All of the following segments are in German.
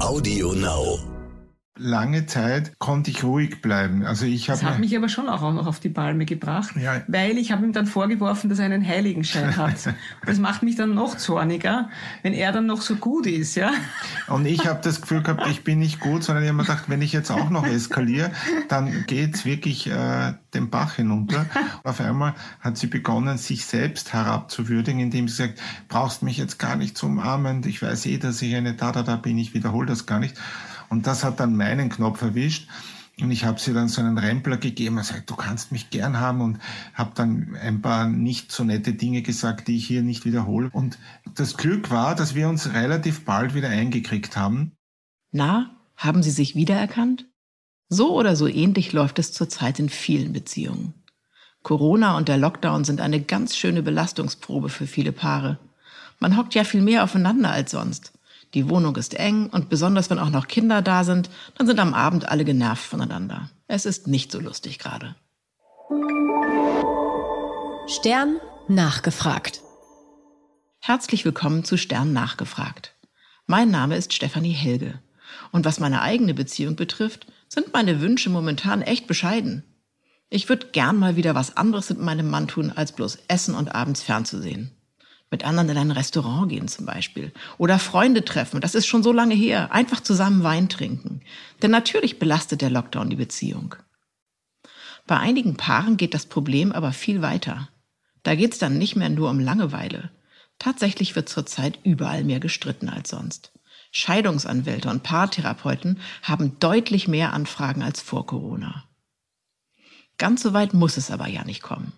Audio Now. Lange Zeit konnte ich ruhig bleiben. Also ich Das habe hat mich aber schon auch noch auf die Palme gebracht, Ja. weil ich habe ihm dann vorgeworfen, dass er einen Heiligenschein hat. Das macht mich dann noch zorniger, wenn er dann noch so gut ist, ja. und ich habe das Gefühl gehabt, ich bin nicht gut, sondern ich habe mir gedacht, wenn ich jetzt auch noch eskaliere, dann geht's wirklich äh, den Bach hinunter. Auf einmal hat sie begonnen, sich selbst herabzuwürdigen, indem sie sagt, brauchst mich jetzt gar nicht zu umarmen, ich weiß eh, dass ich eine da da da bin, ich wiederhole das gar nicht. Und das hat dann meinen Knopf erwischt. Und ich habe sie dann so einen Rempler gegeben und gesagt, du kannst mich gern haben und habe dann ein paar nicht so nette Dinge gesagt, die ich hier nicht wiederhole. Und das Glück war, dass wir uns relativ bald wieder eingekriegt haben. Na, haben Sie sich wiedererkannt? So oder so ähnlich läuft es zurzeit in vielen Beziehungen. Corona und der Lockdown sind eine ganz schöne Belastungsprobe für viele Paare. Man hockt ja viel mehr aufeinander als sonst. Die Wohnung ist eng und besonders wenn auch noch Kinder da sind, dann sind am Abend alle genervt voneinander. Es ist nicht so lustig gerade. Stern nachgefragt. Herzlich willkommen zu Stern nachgefragt. Mein Name ist Stefanie Helge. Und was meine eigene Beziehung betrifft, sind meine Wünsche momentan echt bescheiden. Ich würde gern mal wieder was anderes mit meinem Mann tun, als bloß essen und abends fernzusehen. Mit anderen in ein Restaurant gehen zum Beispiel. Oder Freunde treffen. Das ist schon so lange her. Einfach zusammen Wein trinken. Denn natürlich belastet der Lockdown die Beziehung. Bei einigen Paaren geht das Problem aber viel weiter. Da geht's dann nicht mehr nur um Langeweile. Tatsächlich wird zurzeit überall mehr gestritten als sonst. Scheidungsanwälte und Paartherapeuten haben deutlich mehr Anfragen als vor Corona. Ganz so weit muss es aber ja nicht kommen.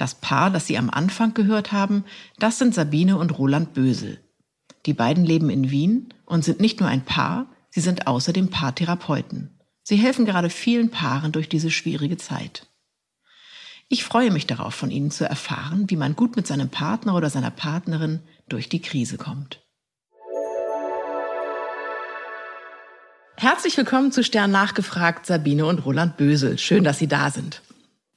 Das Paar, das Sie am Anfang gehört haben, das sind Sabine und Roland Bösel. Die beiden leben in Wien und sind nicht nur ein Paar, sie sind außerdem Paartherapeuten. Sie helfen gerade vielen Paaren durch diese schwierige Zeit. Ich freue mich darauf, von Ihnen zu erfahren, wie man gut mit seinem Partner oder seiner Partnerin durch die Krise kommt. Herzlich willkommen zu Stern nachgefragt, Sabine und Roland Bösel. Schön, dass Sie da sind.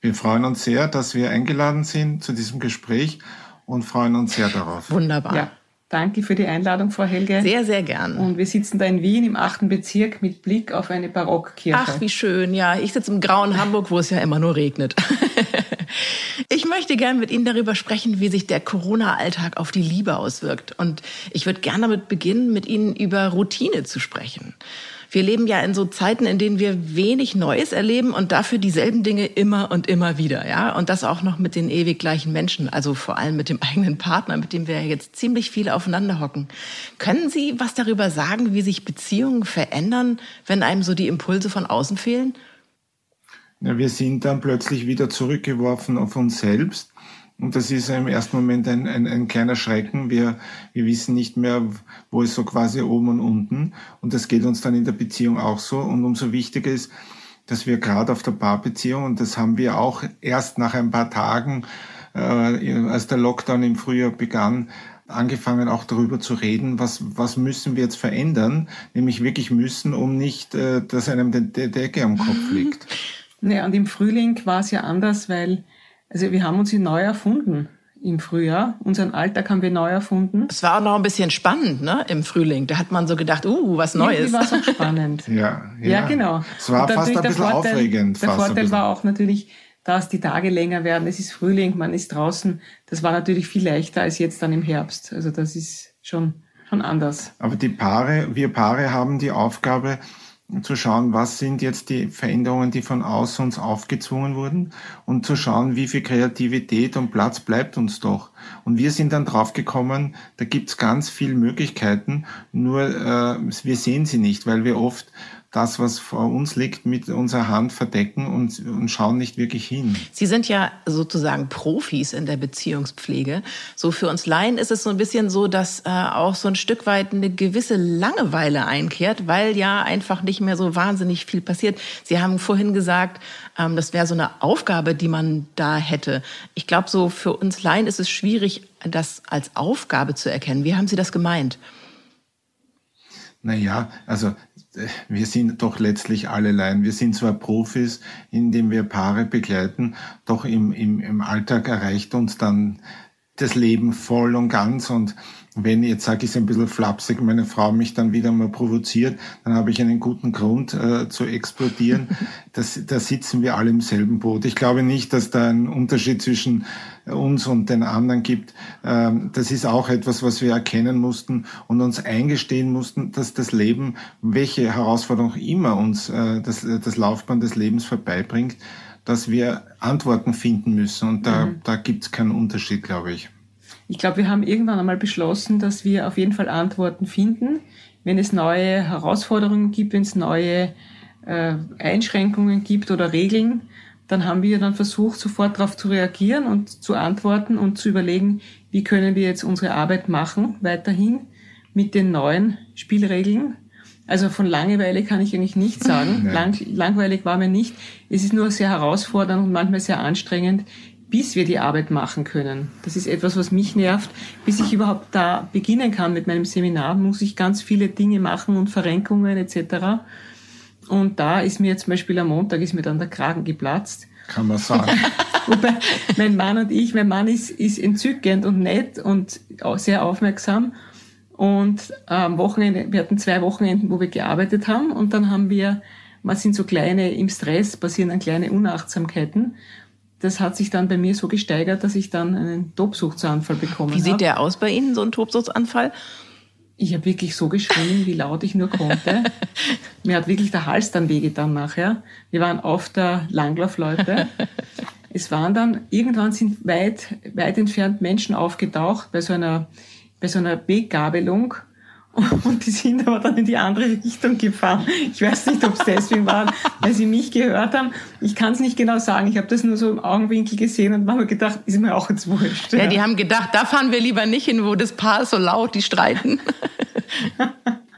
Wir freuen uns sehr, dass wir eingeladen sind zu diesem Gespräch und freuen uns sehr darauf. Wunderbar. Ja, danke für die Einladung, Frau Helge. Sehr, sehr gern. Und wir sitzen da in Wien im achten Bezirk mit Blick auf eine Barockkirche. Ach, wie schön. Ja, ich sitze im grauen Hamburg, wo es ja immer nur regnet. Ich möchte gerne mit Ihnen darüber sprechen, wie sich der Corona-Alltag auf die Liebe auswirkt. Und ich würde gerne damit beginnen, mit Ihnen über Routine zu sprechen. Wir leben ja in so Zeiten, in denen wir wenig Neues erleben und dafür dieselben Dinge immer und immer wieder, ja. Und das auch noch mit den ewig gleichen Menschen, also vor allem mit dem eigenen Partner, mit dem wir jetzt ziemlich viel aufeinander hocken. Können Sie was darüber sagen, wie sich Beziehungen verändern, wenn einem so die Impulse von außen fehlen? Ja, wir sind dann plötzlich wieder zurückgeworfen auf uns selbst. Und das ist im ersten Moment ein, ein, ein kleiner Schrecken. Wir, wir wissen nicht mehr, wo ist so quasi oben und unten. Und das geht uns dann in der Beziehung auch so. Und umso wichtiger ist, dass wir gerade auf der Paarbeziehung, und das haben wir auch erst nach ein paar Tagen, äh, als der Lockdown im Frühjahr begann, angefangen auch darüber zu reden, was, was müssen wir jetzt verändern, nämlich wirklich müssen, um nicht, äh, dass einem die, Decke am Kopf liegt. Naja, und im Frühling war es ja anders, weil also wir haben uns hier neu erfunden im Frühjahr. Unseren Alltag haben wir neu erfunden. Es war auch noch ein bisschen spannend, ne, im Frühling. Da hat man so gedacht, uh, was Neues. Irgendwie war es auch spannend. Ja, ja. ja, genau. Es war fast ein der bisschen Vorteil, aufregend. Der Vorteil war auch natürlich, dass die Tage länger werden. Es ist Frühling, man ist draußen. Das war natürlich viel leichter als jetzt dann im Herbst. Also das ist schon, schon anders. Aber die Paare, wir Paare haben die Aufgabe, zu schauen, was sind jetzt die Veränderungen, die von außen uns aufgezwungen wurden und zu schauen, wie viel Kreativität und Platz bleibt uns doch. Und wir sind dann draufgekommen, da gibt's ganz viele Möglichkeiten, nur äh, wir sehen sie nicht, weil wir oft das, was vor uns liegt, mit unserer Hand verdecken und, und schauen nicht wirklich hin. Sie sind ja sozusagen Profis in der Beziehungspflege. So für uns Laien ist es so ein bisschen so, dass äh, auch so ein Stück weit eine gewisse Langeweile einkehrt, weil ja einfach nicht mehr so wahnsinnig viel passiert. Sie haben vorhin gesagt, ähm, das wäre so eine Aufgabe, die man da hätte. Ich glaube, so für uns Laien ist es schwierig, das als Aufgabe zu erkennen. Wie haben Sie das gemeint? Naja, also wir sind doch letztlich alle Laien. Wir sind zwar Profis, indem wir Paare begleiten, doch im, im, im Alltag erreicht uns dann das Leben voll und ganz und wenn, jetzt sage ich es ein bisschen flapsig, meine Frau mich dann wieder mal provoziert, dann habe ich einen guten Grund äh, zu explodieren. Das, da sitzen wir alle im selben Boot. Ich glaube nicht, dass da ein Unterschied zwischen uns und den anderen gibt. Ähm, das ist auch etwas, was wir erkennen mussten und uns eingestehen mussten, dass das Leben, welche Herausforderung immer uns äh, das, das Laufbahn des Lebens vorbeibringt, dass wir Antworten finden müssen. Und da, mhm. da gibt es keinen Unterschied, glaube ich. Ich glaube, wir haben irgendwann einmal beschlossen, dass wir auf jeden Fall Antworten finden, wenn es neue Herausforderungen gibt, wenn es neue äh, Einschränkungen gibt oder Regeln, dann haben wir dann versucht, sofort darauf zu reagieren und zu antworten und zu überlegen, wie können wir jetzt unsere Arbeit machen weiterhin mit den neuen Spielregeln. Also von Langeweile kann ich eigentlich nicht sagen. Lang, langweilig war mir nicht. Es ist nur sehr herausfordernd und manchmal sehr anstrengend, bis wir die Arbeit machen können. Das ist etwas, was mich nervt. Bis ich überhaupt da beginnen kann mit meinem Seminar, muss ich ganz viele Dinge machen und Verrenkungen etc. Und da ist mir zum Beispiel am Montag ist mir dann der Kragen geplatzt. Kann man sagen. Wobei mein Mann und ich, mein Mann ist, ist entzückend und nett und sehr aufmerksam. Und am Wochenende, wir hatten zwei Wochenenden, wo wir gearbeitet haben und dann haben wir, was sind so kleine, im Stress passieren dann kleine Unachtsamkeiten das hat sich dann bei mir so gesteigert, dass ich dann einen Tobsuchtsanfall bekommen habe. Wie sieht der aus bei Ihnen, so ein Tobsuchtsanfall? Ich habe wirklich so geschrien, wie laut ich nur konnte. Mir hat wirklich der Hals dann wehgetan nachher. Wir waren auf der Langlaufleute. Es waren dann, irgendwann sind weit, weit entfernt Menschen aufgetaucht bei so einer, bei so einer Weggabelung und die sind aber dann in die andere Richtung gefahren. Ich weiß nicht, ob es deswegen war, weil sie mich gehört haben. Ich kann es nicht genau sagen. Ich habe das nur so im Augenwinkel gesehen und habe gedacht, ist mir auch jetzt wurscht. Ja, die haben gedacht, da fahren wir lieber nicht hin, wo das Paar so laut, die streiten.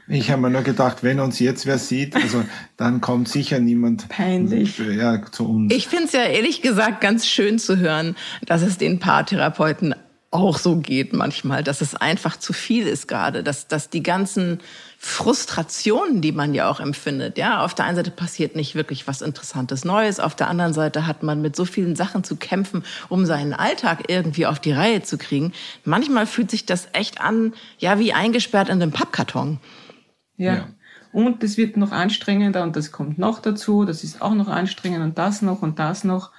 Ich habe mir nur gedacht, wenn uns jetzt wer sieht, also dann kommt sicher niemand Peinlich. Ja, zu uns. Ich finde es ja ehrlich gesagt ganz schön zu hören, dass es den Paartherapeuten auch so geht manchmal, dass es einfach zu viel ist gerade, dass, dass die ganzen Frustrationen, die man ja auch empfindet, ja, auf der einen Seite passiert nicht wirklich was Interessantes Neues, auf der anderen Seite hat man mit so vielen Sachen zu kämpfen, um seinen Alltag irgendwie auf die Reihe zu kriegen. Manchmal fühlt sich das echt an, ja, wie eingesperrt in einem Pappkarton. ja. ja. Und es wird noch anstrengender und das kommt noch dazu, das ist auch noch anstrengend und das noch und das noch.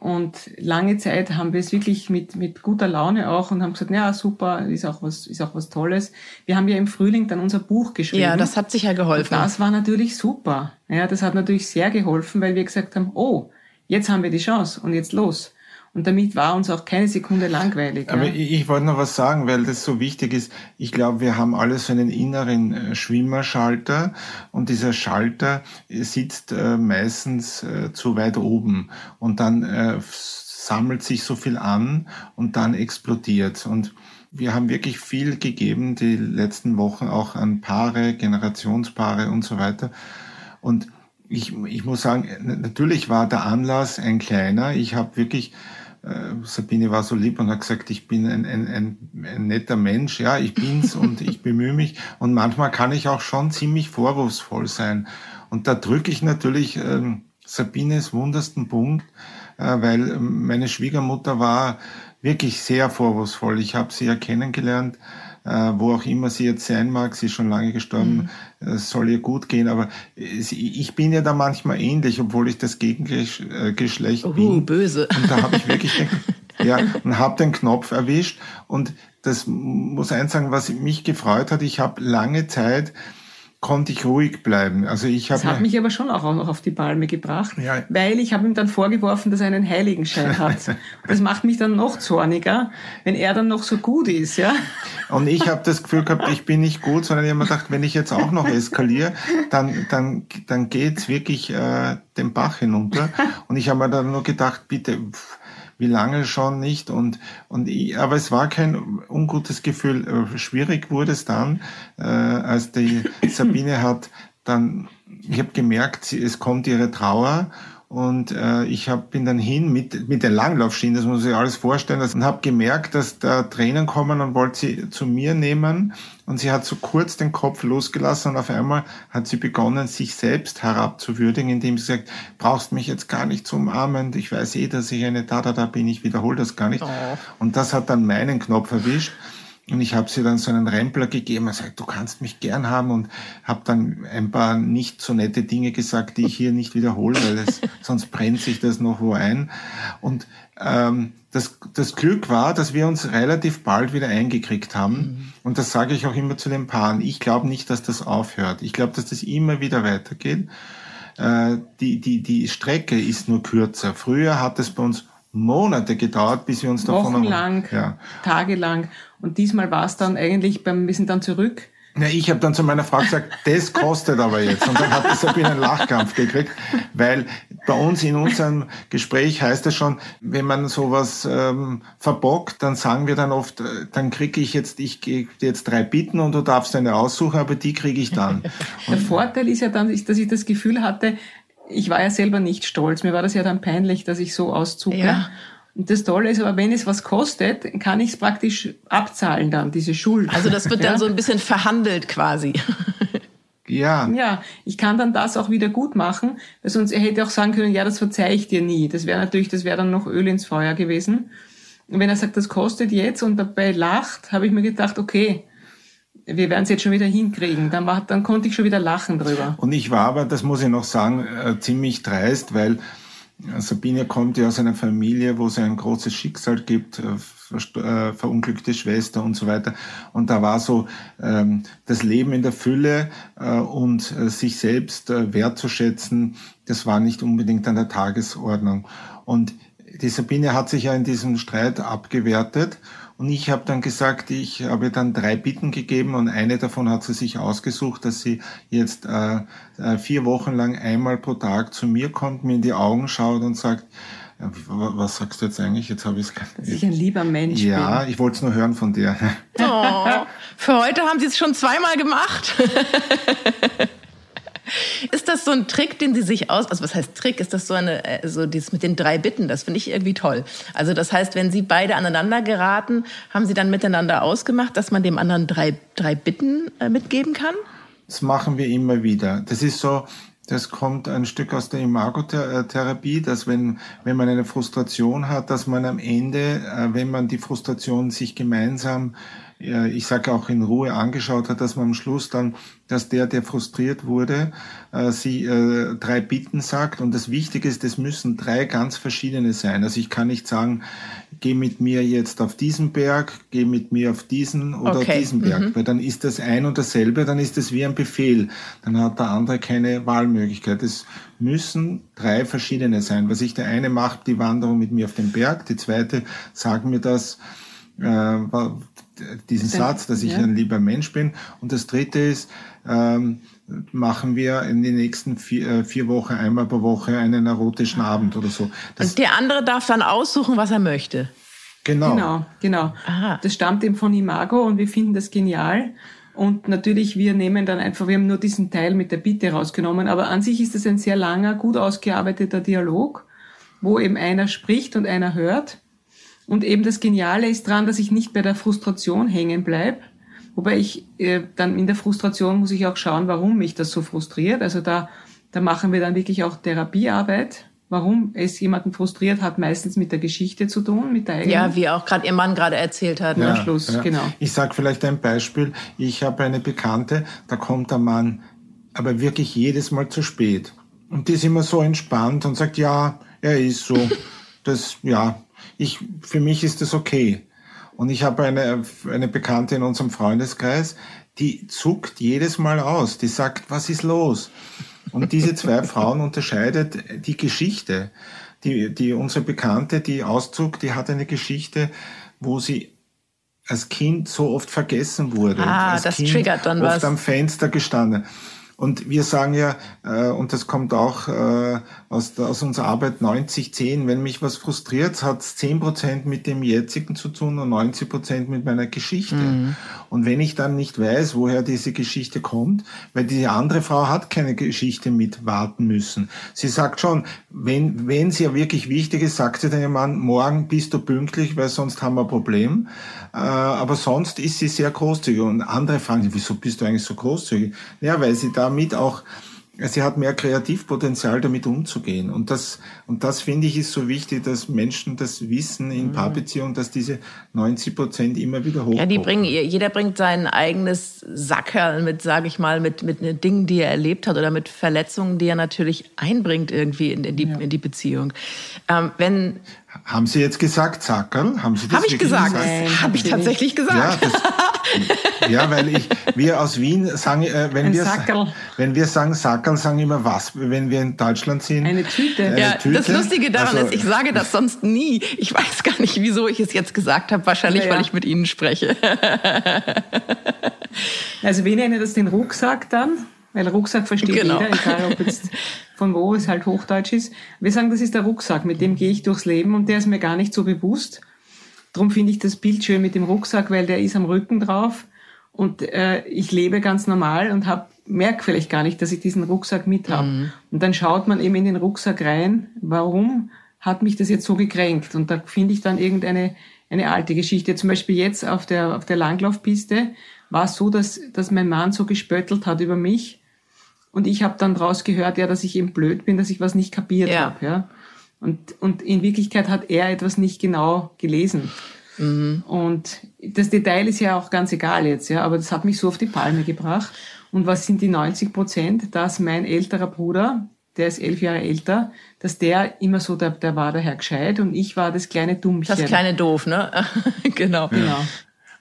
Und lange Zeit haben wir es wirklich mit, mit guter Laune auch und haben gesagt, ja, super, ist auch was, ist auch was Tolles. Wir haben ja im Frühling dann unser Buch geschrieben. Ja, das hat sicher geholfen. Und das war natürlich super. Ja, das hat natürlich sehr geholfen, weil wir gesagt haben, oh, jetzt haben wir die Chance und jetzt los. Und damit war uns auch keine Sekunde langweilig. Aber ja. ich, ich wollte noch was sagen, weil das so wichtig ist. Ich glaube, wir haben alle so einen inneren äh, Schwimmerschalter und dieser Schalter sitzt äh, meistens äh, zu weit oben und dann äh, sammelt sich so viel an und dann explodiert. Und wir haben wirklich viel gegeben die letzten Wochen auch an Paare, Generationspaare und so weiter. Und ich, ich muss sagen, natürlich war der Anlass ein kleiner. Ich habe wirklich, äh, Sabine war so lieb und hat gesagt, ich bin ein, ein, ein, ein netter Mensch. Ja, ich bin's und ich bemühe mich. Und manchmal kann ich auch schon ziemlich vorwurfsvoll sein. Und da drücke ich natürlich äh, Sabines wundersten Punkt, äh, weil meine Schwiegermutter war wirklich sehr vorwurfsvoll. Ich habe sie ja kennengelernt äh, wo auch immer sie jetzt sein mag, sie ist schon lange gestorben, mhm. es soll ihr gut gehen, aber ich bin ja da manchmal ähnlich, obwohl ich das Gegengeschlecht uh, bin. böse. Und da habe ich wirklich den, ja, und habe den Knopf erwischt und das muss eins sagen, was mich gefreut hat, ich habe lange Zeit konnte ich ruhig bleiben. Also ich habe. Das hat mich aber schon auch noch auf die Palme gebracht, ja. weil ich habe ihm dann vorgeworfen, dass er einen Heiligenschein hat. das macht mich dann noch zorniger, wenn er dann noch so gut ist, ja. Und ich habe das Gefühl gehabt, ich bin nicht gut, sondern ich habe mir gedacht, wenn ich jetzt auch noch eskaliere, dann dann dann geht's wirklich äh, den Bach hinunter. Und ich habe mir dann nur gedacht, bitte. Wie lange schon nicht und und ich, aber es war kein ungutes Gefühl. Äh, schwierig wurde es dann, äh, als die Sabine hat dann, ich habe gemerkt, es kommt ihre Trauer und äh, ich hab, bin dann hin mit, mit den Langlaufschienen, das muss ich alles vorstellen, und habe gemerkt, dass da Tränen kommen und wollte sie zu mir nehmen. Und sie hat so kurz den Kopf losgelassen und auf einmal hat sie begonnen, sich selbst herabzuwürdigen, indem sie sagt, brauchst mich jetzt gar nicht zu umarmen, ich weiß eh, dass ich eine da da da bin, ich wiederhole das gar nicht. Oh. Und das hat dann meinen Knopf erwischt. Und ich habe sie dann so einen Rempler gegeben. Er sagt, du kannst mich gern haben und habe dann ein paar nicht so nette Dinge gesagt, die ich hier nicht wiederhole, weil es, sonst brennt sich das noch wo ein. Und ähm, das, das Glück war, dass wir uns relativ bald wieder eingekriegt haben. Mhm. Und das sage ich auch immer zu den Paaren. Ich glaube nicht, dass das aufhört. Ich glaube, dass das immer wieder weitergeht. Äh, die, die, die Strecke ist nur kürzer. Früher hat es bei uns Monate gedauert, bis wir uns davon... Wochenlang, ja. tagelang. Und diesmal war es dann eigentlich beim, wir sind dann zurück. Ja, ich habe dann zu meiner Frau gesagt, das kostet aber jetzt. Und dann hat Sabine einen Lachkampf gekriegt, weil bei uns in unserem Gespräch heißt es schon, wenn man sowas ähm, verbockt, dann sagen wir dann oft, äh, dann kriege ich jetzt, ich gebe jetzt drei Bitten und du darfst eine aussuchen, aber die kriege ich dann. Der Vorteil ist ja dann, dass ich das Gefühl hatte, ich war ja selber nicht stolz. Mir war das ja dann peinlich, dass ich so auszucke. Ja. Und das Tolle ist aber, wenn es was kostet, kann ich es praktisch abzahlen dann, diese Schuld. Also das wird dann ja? so ein bisschen verhandelt quasi. Ja. Ja, ich kann dann das auch wieder gut machen, weil sonst er hätte auch sagen können, ja, das verzeihe ich dir nie. Das wäre natürlich, das wäre dann noch Öl ins Feuer gewesen. Und wenn er sagt, das kostet jetzt und dabei lacht, habe ich mir gedacht, okay, wir werden es jetzt schon wieder hinkriegen. Dann, war, dann konnte ich schon wieder lachen drüber. Und ich war aber, das muss ich noch sagen, äh, ziemlich dreist, weil Sabine kommt ja aus einer Familie, wo es ein großes Schicksal gibt, äh, äh, verunglückte Schwester und so weiter. Und da war so ähm, das Leben in der Fülle äh, und äh, sich selbst äh, wertzuschätzen, das war nicht unbedingt an der Tagesordnung. Und die Sabine hat sich ja in diesem Streit abgewertet und ich habe dann gesagt, ich habe dann drei Bitten gegeben und eine davon hat sie sich ausgesucht, dass sie jetzt äh, äh vier Wochen lang einmal pro Tag zu mir kommt, mir in die Augen schaut und sagt, äh, was sagst du jetzt eigentlich? Jetzt habe ich es Dass ich ein lieber Mensch ja, bin. ich wollte es nur hören von dir. Oh, für heute haben Sie es schon zweimal gemacht. Ist das so ein Trick, den Sie sich aus, also was heißt Trick? Ist das so eine, äh, so dieses mit den drei Bitten? Das finde ich irgendwie toll. Also das heißt, wenn Sie beide aneinander geraten, haben Sie dann miteinander ausgemacht, dass man dem anderen drei, drei Bitten äh, mitgeben kann? Das machen wir immer wieder. Das ist so, das kommt ein Stück aus der Imagotherapie, dass wenn, wenn man eine Frustration hat, dass man am Ende, äh, wenn man die Frustration sich gemeinsam ich sage auch in Ruhe angeschaut hat, dass man am Schluss dann, dass der, der frustriert wurde, äh, sie äh, drei Bitten sagt. Und das Wichtige ist, es müssen drei ganz verschiedene sein. Also ich kann nicht sagen, geh mit mir jetzt auf diesen Berg, geh mit mir auf diesen oder okay. auf diesen Berg, mhm. weil dann ist das ein und dasselbe, dann ist das wie ein Befehl. Dann hat der andere keine Wahlmöglichkeit. Es müssen drei verschiedene sein. Was ich der eine macht, die Wanderung mit mir auf den Berg, die zweite sagt mir das, äh, diesen Satz, dass ich ja. ein lieber Mensch bin. Und das dritte ist, ähm, machen wir in den nächsten vier, äh, vier Wochen einmal pro Woche einen erotischen Abend oder so. Das und der andere darf dann aussuchen, was er möchte. Genau. Genau, genau. Aha. Das stammt eben von Imago und wir finden das genial. Und natürlich, wir nehmen dann einfach, wir haben nur diesen Teil mit der Bitte rausgenommen, aber an sich ist es ein sehr langer, gut ausgearbeiteter Dialog, wo eben einer spricht und einer hört. Und eben das Geniale ist dran, dass ich nicht bei der Frustration hängen bleib. Wobei ich äh, dann in der Frustration muss ich auch schauen, warum mich das so frustriert. Also da, da machen wir dann wirklich auch Therapiearbeit. Warum es jemanden frustriert, hat meistens mit der Geschichte zu tun, mit der eigenen. Ja, wie auch gerade Ihr Mann gerade erzählt hat. Ne? Ja, Am Schluss, ja. genau. Ich sage vielleicht ein Beispiel. Ich habe eine Bekannte, da kommt der Mann aber wirklich jedes Mal zu spät. Und die ist immer so entspannt und sagt, ja, er ist so. Das, ja, ich, für mich ist das okay. Und ich habe eine, eine Bekannte in unserem Freundeskreis, die zuckt jedes Mal aus. Die sagt, was ist los? Und diese zwei Frauen unterscheidet die Geschichte. Die, die, unsere Bekannte, die auszuckt, die hat eine Geschichte, wo sie als Kind so oft vergessen wurde. Ah, das kind triggert dann oft was. am Fenster gestanden. Und wir sagen ja, äh, und das kommt auch äh, aus, aus unserer Arbeit 90-10, wenn mich was frustriert, hat es 10% mit dem jetzigen zu tun und 90% mit meiner Geschichte. Mhm. Und wenn ich dann nicht weiß, woher diese Geschichte kommt, weil diese andere Frau hat keine Geschichte mit warten müssen. Sie sagt schon, wenn, wenn sie ja wirklich wichtig ist, sagt sie dann ja Mann, morgen bist du pünktlich, weil sonst haben wir ein Problem. Äh, aber sonst ist sie sehr großzügig. Und andere fragen, wieso bist du eigentlich so großzügig? Ja, weil sie damit auch sie hat mehr Kreativpotenzial, damit umzugehen. Und das, und das finde ich ist so wichtig, dass Menschen das wissen in mhm. Paarbeziehungen, dass diese 90 Prozent immer wieder hochkommen. Ja, die bringen, jeder bringt sein eigenes Sackerl mit, sage ich mal, mit, mit Dingen, die er erlebt hat oder mit Verletzungen, die er natürlich einbringt irgendwie in, in, die, ja. in die Beziehung. Ähm, wenn, haben Sie jetzt gesagt Sackerl? Haben Sie das Hab ich gesagt? Habe ich tatsächlich gesagt. Ja, das, ja, weil ich, wir aus Wien sagen, äh, wenn, wir, wenn wir sagen Sackerl, sagen immer was, wenn wir in Deutschland sind. Eine Tüte. Eine ja, Tüte. das Lustige daran also, ist, ich sage das sonst nie. Ich weiß gar nicht, wieso ich es jetzt gesagt habe. Wahrscheinlich, ja, ja. weil ich mit Ihnen spreche. also wir nennen das den Rucksack dann, weil Rucksack versteht genau. jeder, egal ob jetzt von wo es halt Hochdeutsch ist. Wir sagen, das ist der Rucksack, mit dem gehe ich durchs Leben und der ist mir gar nicht so bewusst. Darum finde ich das Bild schön mit dem Rucksack, weil der ist am Rücken drauf und äh, ich lebe ganz normal und hab, merke vielleicht gar nicht, dass ich diesen Rucksack mit habe. Mhm. Und dann schaut man eben in den Rucksack rein, warum hat mich das jetzt so gekränkt? Und da finde ich dann irgendeine eine alte Geschichte. Zum Beispiel jetzt auf der, auf der Langlaufpiste war es so, dass, dass mein Mann so gespöttelt hat über mich. Und ich habe dann draus gehört, ja, dass ich eben blöd bin, dass ich was nicht kapiert ja. habe. Ja. Und, und in Wirklichkeit hat er etwas nicht genau gelesen. Mhm. Und das Detail ist ja auch ganz egal jetzt, ja, aber das hat mich so auf die Palme gebracht. Und was sind die 90 Prozent? Dass mein älterer Bruder, der ist elf Jahre älter, dass der immer so, der, der war daher gescheit und ich war das kleine Dummchen. Das kleine Doof, ne? genau. Genau.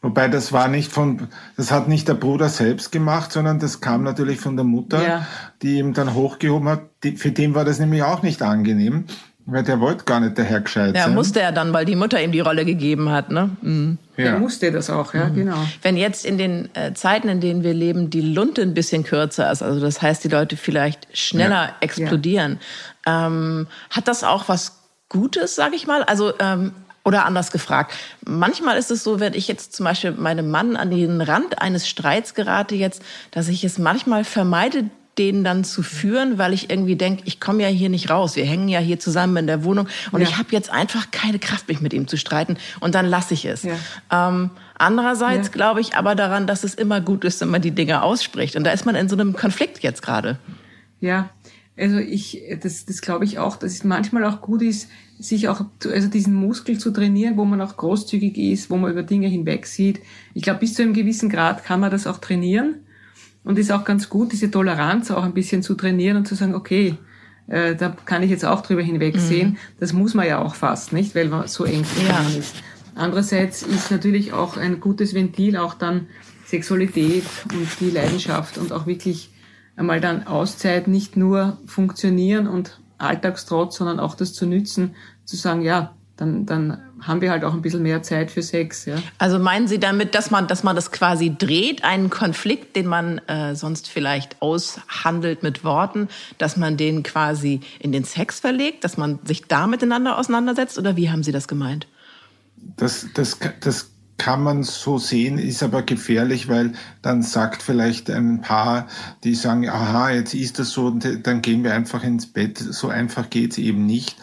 Wobei das war nicht von, das hat nicht der Bruder selbst gemacht, sondern das kam natürlich von der Mutter, ja. die ihm dann hochgehoben hat. Die, für den war das nämlich auch nicht angenehm. Weil der wollte gar nicht der Herr gescheit ja, sein. Ja, musste er dann, weil die Mutter ihm die Rolle gegeben hat, ne? Mhm. Ja. Er musste das auch, ja, mhm. genau. Wenn jetzt in den äh, Zeiten, in denen wir leben, die Lunte ein bisschen kürzer ist, also das heißt, die Leute vielleicht schneller ja. explodieren, ja. Ähm, hat das auch was Gutes, sag ich mal? Also, ähm, oder anders gefragt. Manchmal ist es so, wenn ich jetzt zum Beispiel meinem Mann an den Rand eines Streits gerate jetzt, dass ich es manchmal vermeide, den dann zu führen, weil ich irgendwie denke, ich komme ja hier nicht raus. Wir hängen ja hier zusammen in der Wohnung und ja. ich habe jetzt einfach keine Kraft, mich mit ihm zu streiten und dann lasse ich es. Ja. Ähm, andererseits ja. glaube ich aber daran, dass es immer gut ist, wenn man die Dinge ausspricht. Und da ist man in so einem Konflikt jetzt gerade. Ja, also ich, das, das glaube ich auch, dass es manchmal auch gut ist, sich auch, also diesen Muskel zu trainieren, wo man auch großzügig ist, wo man über Dinge hinweg sieht. Ich glaube, bis zu einem gewissen Grad kann man das auch trainieren. Und ist auch ganz gut, diese Toleranz auch ein bisschen zu trainieren und zu sagen, okay, äh, da kann ich jetzt auch drüber hinwegsehen. Mhm. Das muss man ja auch fast, nicht? Weil man so eng zusammen ja. ist. Andererseits ist natürlich auch ein gutes Ventil auch dann Sexualität und die Leidenschaft und auch wirklich einmal dann Auszeit nicht nur funktionieren und Alltagstrotz, sondern auch das zu nützen, zu sagen, ja, dann, dann haben wir halt auch ein bisschen mehr Zeit für Sex. Ja. Also meinen Sie damit, dass man, dass man das quasi dreht, einen Konflikt, den man äh, sonst vielleicht aushandelt mit Worten, dass man den quasi in den Sex verlegt, dass man sich da miteinander auseinandersetzt? Oder wie haben Sie das gemeint? Das, das, das kann man so sehen, ist aber gefährlich, weil dann sagt vielleicht ein Paar, die sagen, aha, jetzt ist das so, und dann gehen wir einfach ins Bett. So einfach geht's eben nicht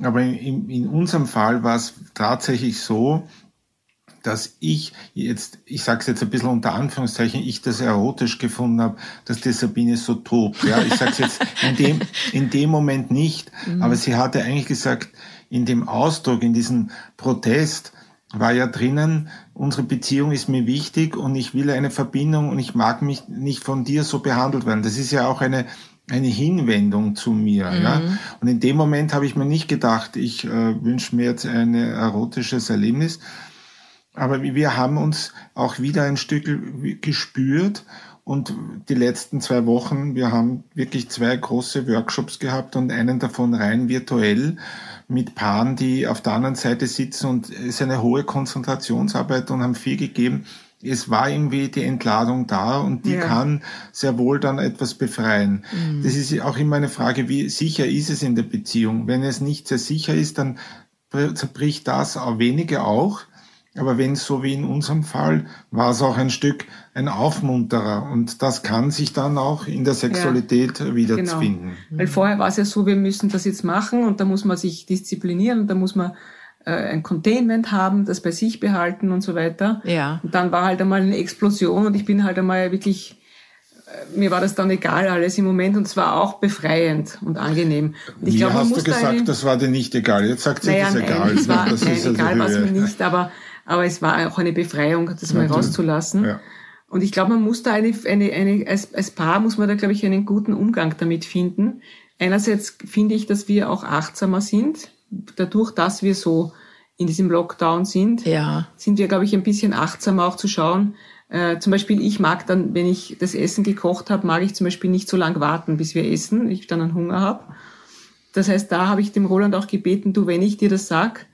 aber in, in unserem Fall war es tatsächlich so, dass ich jetzt, ich sage es jetzt ein bisschen unter Anführungszeichen, ich das erotisch gefunden habe, dass die Sabine so tobt. Ja, ich sage es jetzt in dem, in dem Moment nicht, mhm. aber sie hatte eigentlich gesagt, in dem Ausdruck, in diesem Protest war ja drinnen, unsere Beziehung ist mir wichtig und ich will eine Verbindung und ich mag mich nicht von dir so behandelt werden. Das ist ja auch eine eine Hinwendung zu mir. Mhm. Ja? Und in dem Moment habe ich mir nicht gedacht, ich äh, wünsche mir jetzt ein erotisches Erlebnis. Aber wir haben uns auch wieder ein Stück gespürt und die letzten zwei Wochen, wir haben wirklich zwei große Workshops gehabt und einen davon rein virtuell mit Paaren, die auf der anderen Seite sitzen und es ist eine hohe Konzentrationsarbeit und haben viel gegeben es war irgendwie die Entladung da und die ja. kann sehr wohl dann etwas befreien. Mhm. Das ist auch immer eine Frage, wie sicher ist es in der Beziehung? Wenn es nicht sehr sicher ist, dann zerbricht das auch wenige auch. Aber wenn es so wie in unserem Fall war es auch ein Stück ein Aufmunterer und das kann sich dann auch in der Sexualität ja, wiederfinden. Genau. Weil vorher war es ja so, wir müssen das jetzt machen und da muss man sich disziplinieren und da muss man ein Containment haben, das bei sich behalten und so weiter. Ja. Und dann war halt einmal eine Explosion und ich bin halt einmal wirklich mir war das dann egal alles im Moment und es war auch befreiend und angenehm. Und ich mir glaub, hast du gesagt, eine, das war dir nicht egal. Jetzt sagt sie, naja, das egal. Nein, es war, das nein, egal war es mir nicht, aber, aber es war auch eine Befreiung, das mal rauszulassen. Ja. Und ich glaube, man muss da eine, eine, eine als, als Paar muss man da, glaube ich, einen guten Umgang damit finden. Einerseits finde ich, dass wir auch achtsamer sind, dadurch, dass wir so in diesem Lockdown sind, ja. sind wir, glaube ich, ein bisschen achtsamer auch zu schauen. Äh, zum Beispiel, ich mag dann, wenn ich das Essen gekocht habe, mag ich zum Beispiel nicht so lange warten, bis wir essen, ich dann einen Hunger habe. Das heißt, da habe ich dem Roland auch gebeten, du, wenn ich dir das sag,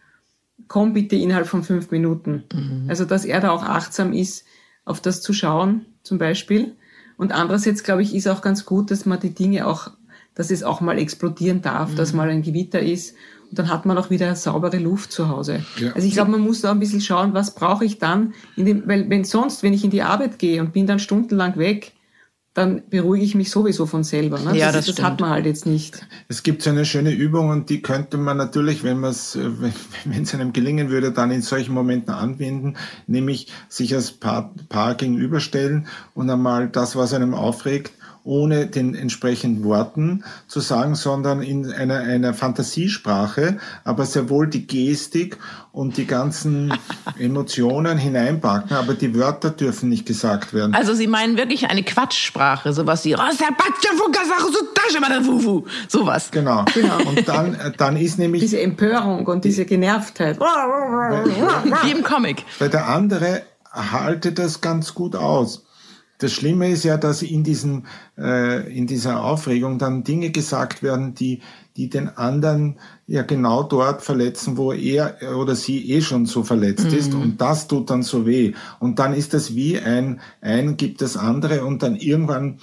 komm bitte innerhalb von fünf Minuten. Mhm. Also, dass er da auch achtsam ist, auf das zu schauen, zum Beispiel. Und andererseits, glaube ich, ist auch ganz gut, dass man die Dinge auch, dass es auch mal explodieren darf, mhm. dass mal ein Gewitter ist. Und dann hat man auch wieder saubere Luft zu Hause. Ja. Also ich glaube, man muss da ein bisschen schauen, was brauche ich dann, in dem, weil wenn sonst, wenn ich in die Arbeit gehe und bin dann stundenlang weg, dann beruhige ich mich sowieso von selber. Ne? Ja, das, das, das hat man halt jetzt nicht. Es gibt so eine schöne Übung und die könnte man natürlich, wenn man es, wenn es einem gelingen würde, dann in solchen Momenten anwenden, nämlich sich als Paar, Paar gegenüberstellen und einmal das, was einem aufregt, ohne den entsprechenden Worten zu sagen, sondern in einer, einer Fantasiesprache, aber sehr wohl die Gestik und die ganzen Emotionen hineinpacken, aber die Wörter dürfen nicht gesagt werden. Also Sie meinen wirklich eine Quatschsprache, sowas wie sowas. Genau. genau. Und dann, dann ist nämlich diese Empörung und diese Genervtheit. Wie im Comic. Weil der andere haltet das ganz gut aus. Das Schlimme ist ja, dass in diesem, äh, in dieser Aufregung dann Dinge gesagt werden, die, die den anderen ja genau dort verletzen, wo er oder sie eh schon so verletzt mhm. ist. Und das tut dann so weh. Und dann ist das wie ein, ein gibt das andere und dann irgendwann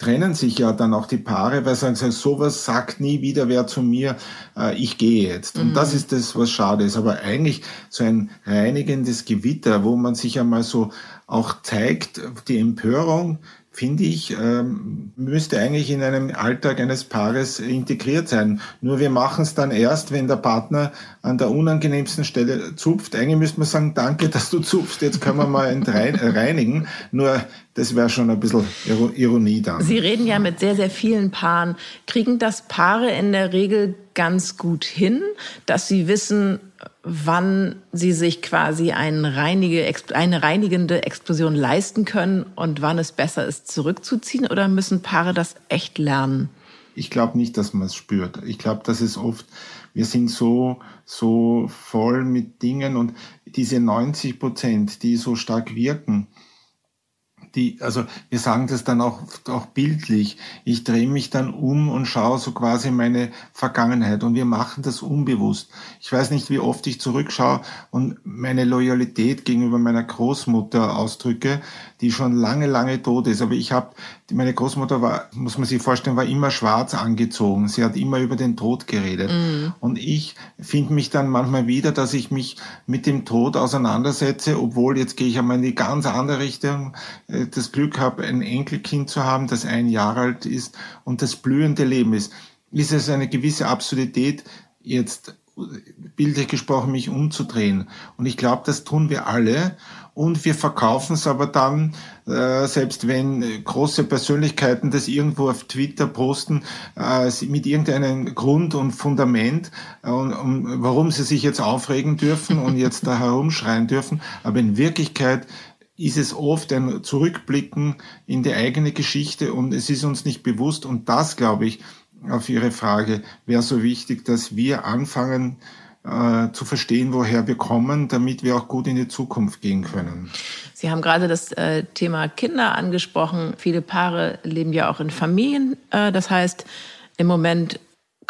trennen sich ja dann auch die Paare, weil sie sagen, sowas sagt nie wieder wer zu mir, äh, ich gehe jetzt. Und mhm. das ist das, was schade ist. Aber eigentlich so ein reinigendes Gewitter, wo man sich einmal so auch zeigt, die Empörung, finde ich, ähm, müsste eigentlich in einem Alltag eines Paares integriert sein. Nur wir machen es dann erst, wenn der Partner an der unangenehmsten Stelle zupft. Eigentlich müsste man sagen, danke, dass du zupfst, jetzt können wir mal reinigen. Nur das wäre schon ein bisschen Ironie dann. Sie reden ja mit sehr, sehr vielen Paaren. Kriegen das Paare in der Regel ganz gut hin, dass sie wissen, wann sie sich quasi eine, reinige, eine reinigende Explosion leisten können und wann es besser ist, zurückzuziehen? Oder müssen Paare das echt lernen? Ich glaube nicht, dass man es spürt. Ich glaube, dass es oft, wir sind so, so voll mit Dingen und diese 90 Prozent, die so stark wirken, die, also wir sagen das dann auch, auch bildlich. Ich drehe mich dann um und schaue so quasi meine Vergangenheit und wir machen das unbewusst. Ich weiß nicht, wie oft ich zurückschaue und meine Loyalität gegenüber meiner Großmutter ausdrücke, die schon lange, lange tot ist. Aber ich habe, meine Großmutter war, muss man sich vorstellen, war immer schwarz angezogen. Sie hat immer über den Tod geredet. Mm. Und ich finde mich dann manchmal wieder, dass ich mich mit dem Tod auseinandersetze, obwohl jetzt gehe ich einmal in die ganz andere Richtung, äh, das Glück habe, ein Enkelkind zu haben, das ein Jahr alt ist und das blühende Leben ist. Ist es eine gewisse Absurdität, jetzt bildlich gesprochen, mich umzudrehen. Und ich glaube, das tun wir alle. Und wir verkaufen es aber dann, äh, selbst wenn große Persönlichkeiten das irgendwo auf Twitter posten, äh, mit irgendeinem Grund und Fundament, äh, und, und warum sie sich jetzt aufregen dürfen und jetzt da herumschreien dürfen. Aber in Wirklichkeit ist es oft ein Zurückblicken in die eigene Geschichte und es ist uns nicht bewusst. Und das, glaube ich, auf Ihre Frage, wäre so wichtig, dass wir anfangen äh, zu verstehen, woher wir kommen, damit wir auch gut in die Zukunft gehen können. Sie haben gerade das äh, Thema Kinder angesprochen. Viele Paare leben ja auch in Familien. Äh, das heißt, im Moment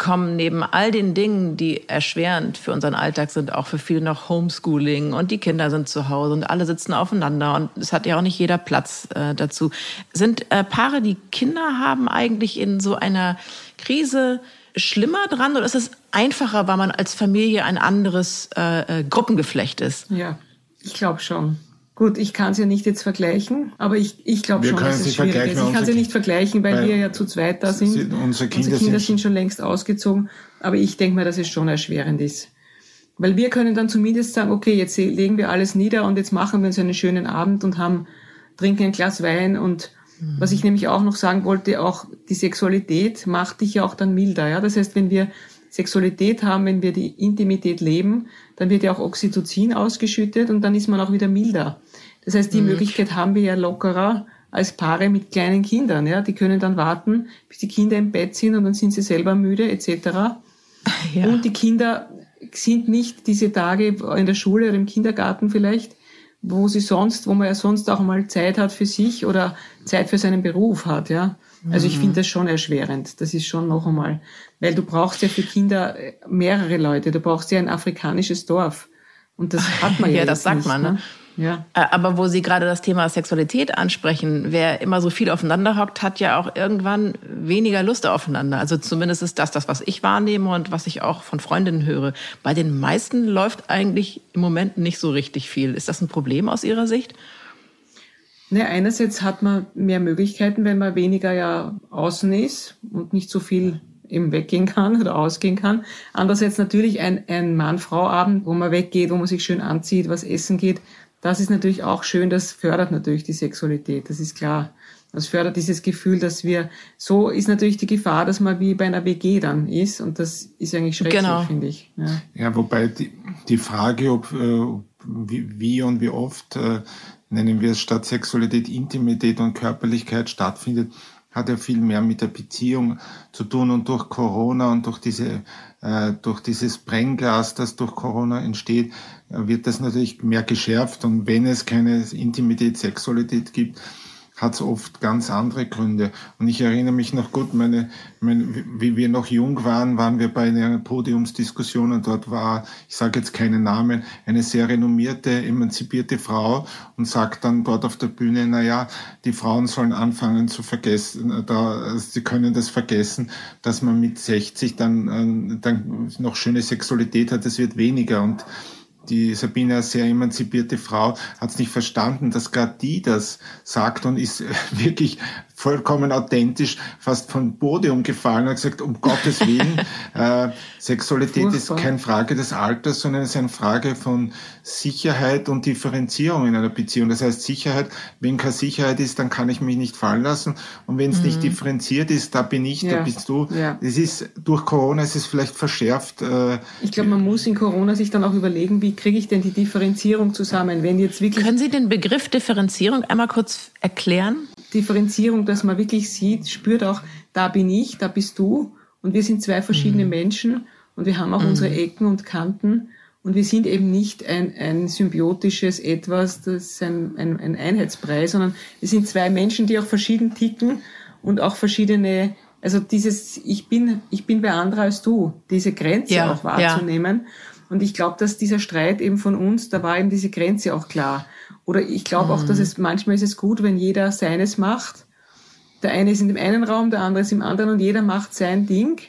kommen neben all den Dingen, die erschwerend für unseren Alltag sind, auch für viele noch Homeschooling und die Kinder sind zu Hause und alle sitzen aufeinander und es hat ja auch nicht jeder Platz äh, dazu. Sind äh, Paare, die Kinder haben, eigentlich in so einer Krise schlimmer dran oder ist es einfacher, weil man als Familie ein anderes äh, äh Gruppengeflecht ist? Ja, ich glaube schon. Gut, ich kann sie ja nicht jetzt vergleichen, aber ich, ich glaube schon, dass es schwierig ist. Ich kann sie nicht vergleichen, weil, weil, wir ja zu zweit da sind. sind unsere Kinder, unsere Kinder sind, sind schon längst ausgezogen, aber ich denke mal, dass es schon erschwerend ist. Weil wir können dann zumindest sagen, okay, jetzt legen wir alles nieder und jetzt machen wir uns einen schönen Abend und haben, trinken ein Glas Wein und Was ich nämlich auch noch sagen wollte, auch die Sexualität macht dich ja auch dann milder. Ja? Das heißt, wenn wir Sexualität haben, wenn wir die Intimität leben, dann wird ja auch Oxytocin ausgeschüttet und dann ist man auch wieder milder. Das heißt, die mhm. Möglichkeit haben wir ja lockerer als Paare mit kleinen Kindern. Ja? Die können dann warten, bis die Kinder im Bett sind und dann sind sie selber müde etc. Ja. Und die Kinder sind nicht diese Tage in der Schule oder im Kindergarten vielleicht, wo sie sonst, wo man ja sonst auch mal Zeit hat für sich oder Zeit für seinen Beruf hat, ja. Also ich mhm. finde das schon erschwerend. Das ist schon noch einmal, weil du brauchst ja für Kinder mehrere Leute. Du brauchst ja ein afrikanisches Dorf. Und das hat man ja. ja, das sagt nicht, man. Ne? Ja. Äh, aber wo Sie gerade das Thema Sexualität ansprechen, wer immer so viel aufeinander hockt, hat ja auch irgendwann weniger Lust aufeinander. Also zumindest ist das das, was ich wahrnehme und was ich auch von Freundinnen höre. Bei den meisten läuft eigentlich im Moment nicht so richtig viel. Ist das ein Problem aus Ihrer Sicht? Ne, einerseits hat man mehr Möglichkeiten, wenn man weniger ja außen ist und nicht so viel eben weggehen kann oder ausgehen kann. Andererseits natürlich ein, ein Mann-Frau-Abend, wo man weggeht, wo man sich schön anzieht, was essen geht, das ist natürlich auch schön, das fördert natürlich die Sexualität, das ist klar. Das fördert dieses Gefühl, dass wir, so ist natürlich die Gefahr, dass man wie bei einer WG dann ist und das ist eigentlich schrecklich, genau. finde ich. Ja. ja, wobei die, die Frage, ob, äh, wie, wie und wie oft, äh, nennen wir es statt Sexualität Intimität und Körperlichkeit stattfindet, hat ja viel mehr mit der Beziehung zu tun und durch Corona und durch diese äh, durch dieses Brennglas, das durch Corona entsteht, äh, wird das natürlich mehr geschärft. Und wenn es keine Intimität, Sexualität gibt, hat es oft ganz andere Gründe. Und ich erinnere mich noch gut, meine, meine, wie wir noch jung waren, waren wir bei einer Podiumsdiskussion und dort war, ich sage jetzt keinen Namen, eine sehr renommierte, emanzipierte Frau und sagt dann dort auf der Bühne, na ja, die Frauen sollen anfangen zu vergessen, da, sie können das vergessen, dass man mit 60 dann, äh, dann noch schöne Sexualität hat, es wird weniger und die Sabine, eine sehr emanzipierte Frau, hat es nicht verstanden, dass gerade die das sagt und ist wirklich vollkommen authentisch, fast von Podium gefallen und gesagt, um Gottes Willen, äh, Sexualität Furchtbar. ist keine Frage des Alters, sondern es ist eine Frage von Sicherheit und Differenzierung in einer Beziehung. Das heißt Sicherheit, wenn keine Sicherheit ist, dann kann ich mich nicht fallen lassen. Und wenn es mhm. nicht differenziert ist, da bin ich, ja. da bist du. Ja. Es ist durch Corona ist es vielleicht verschärft. Äh, ich glaube, man muss in Corona sich dann auch überlegen, wie kriege ich denn die Differenzierung zusammen, wenn jetzt wirklich. Können Sie den Begriff Differenzierung einmal kurz erklären? Differenzierung, dass man wirklich sieht, spürt auch, da bin ich, da bist du und wir sind zwei verschiedene mhm. Menschen und wir haben auch mhm. unsere Ecken und Kanten und wir sind eben nicht ein, ein symbiotisches Etwas, das ist ein, ein, ein Einheitsbrei, sondern wir sind zwei Menschen, die auch verschieden ticken und auch verschiedene, also dieses Ich bin, ich bin wer anderer als du, diese Grenze ja, auch wahrzunehmen. Ja. Und ich glaube, dass dieser Streit eben von uns, da war eben diese Grenze auch klar. Oder ich glaube auch, dass mhm. es manchmal ist es gut, wenn jeder seines macht. Der eine ist in dem einen Raum, der andere ist im anderen und jeder macht sein Ding.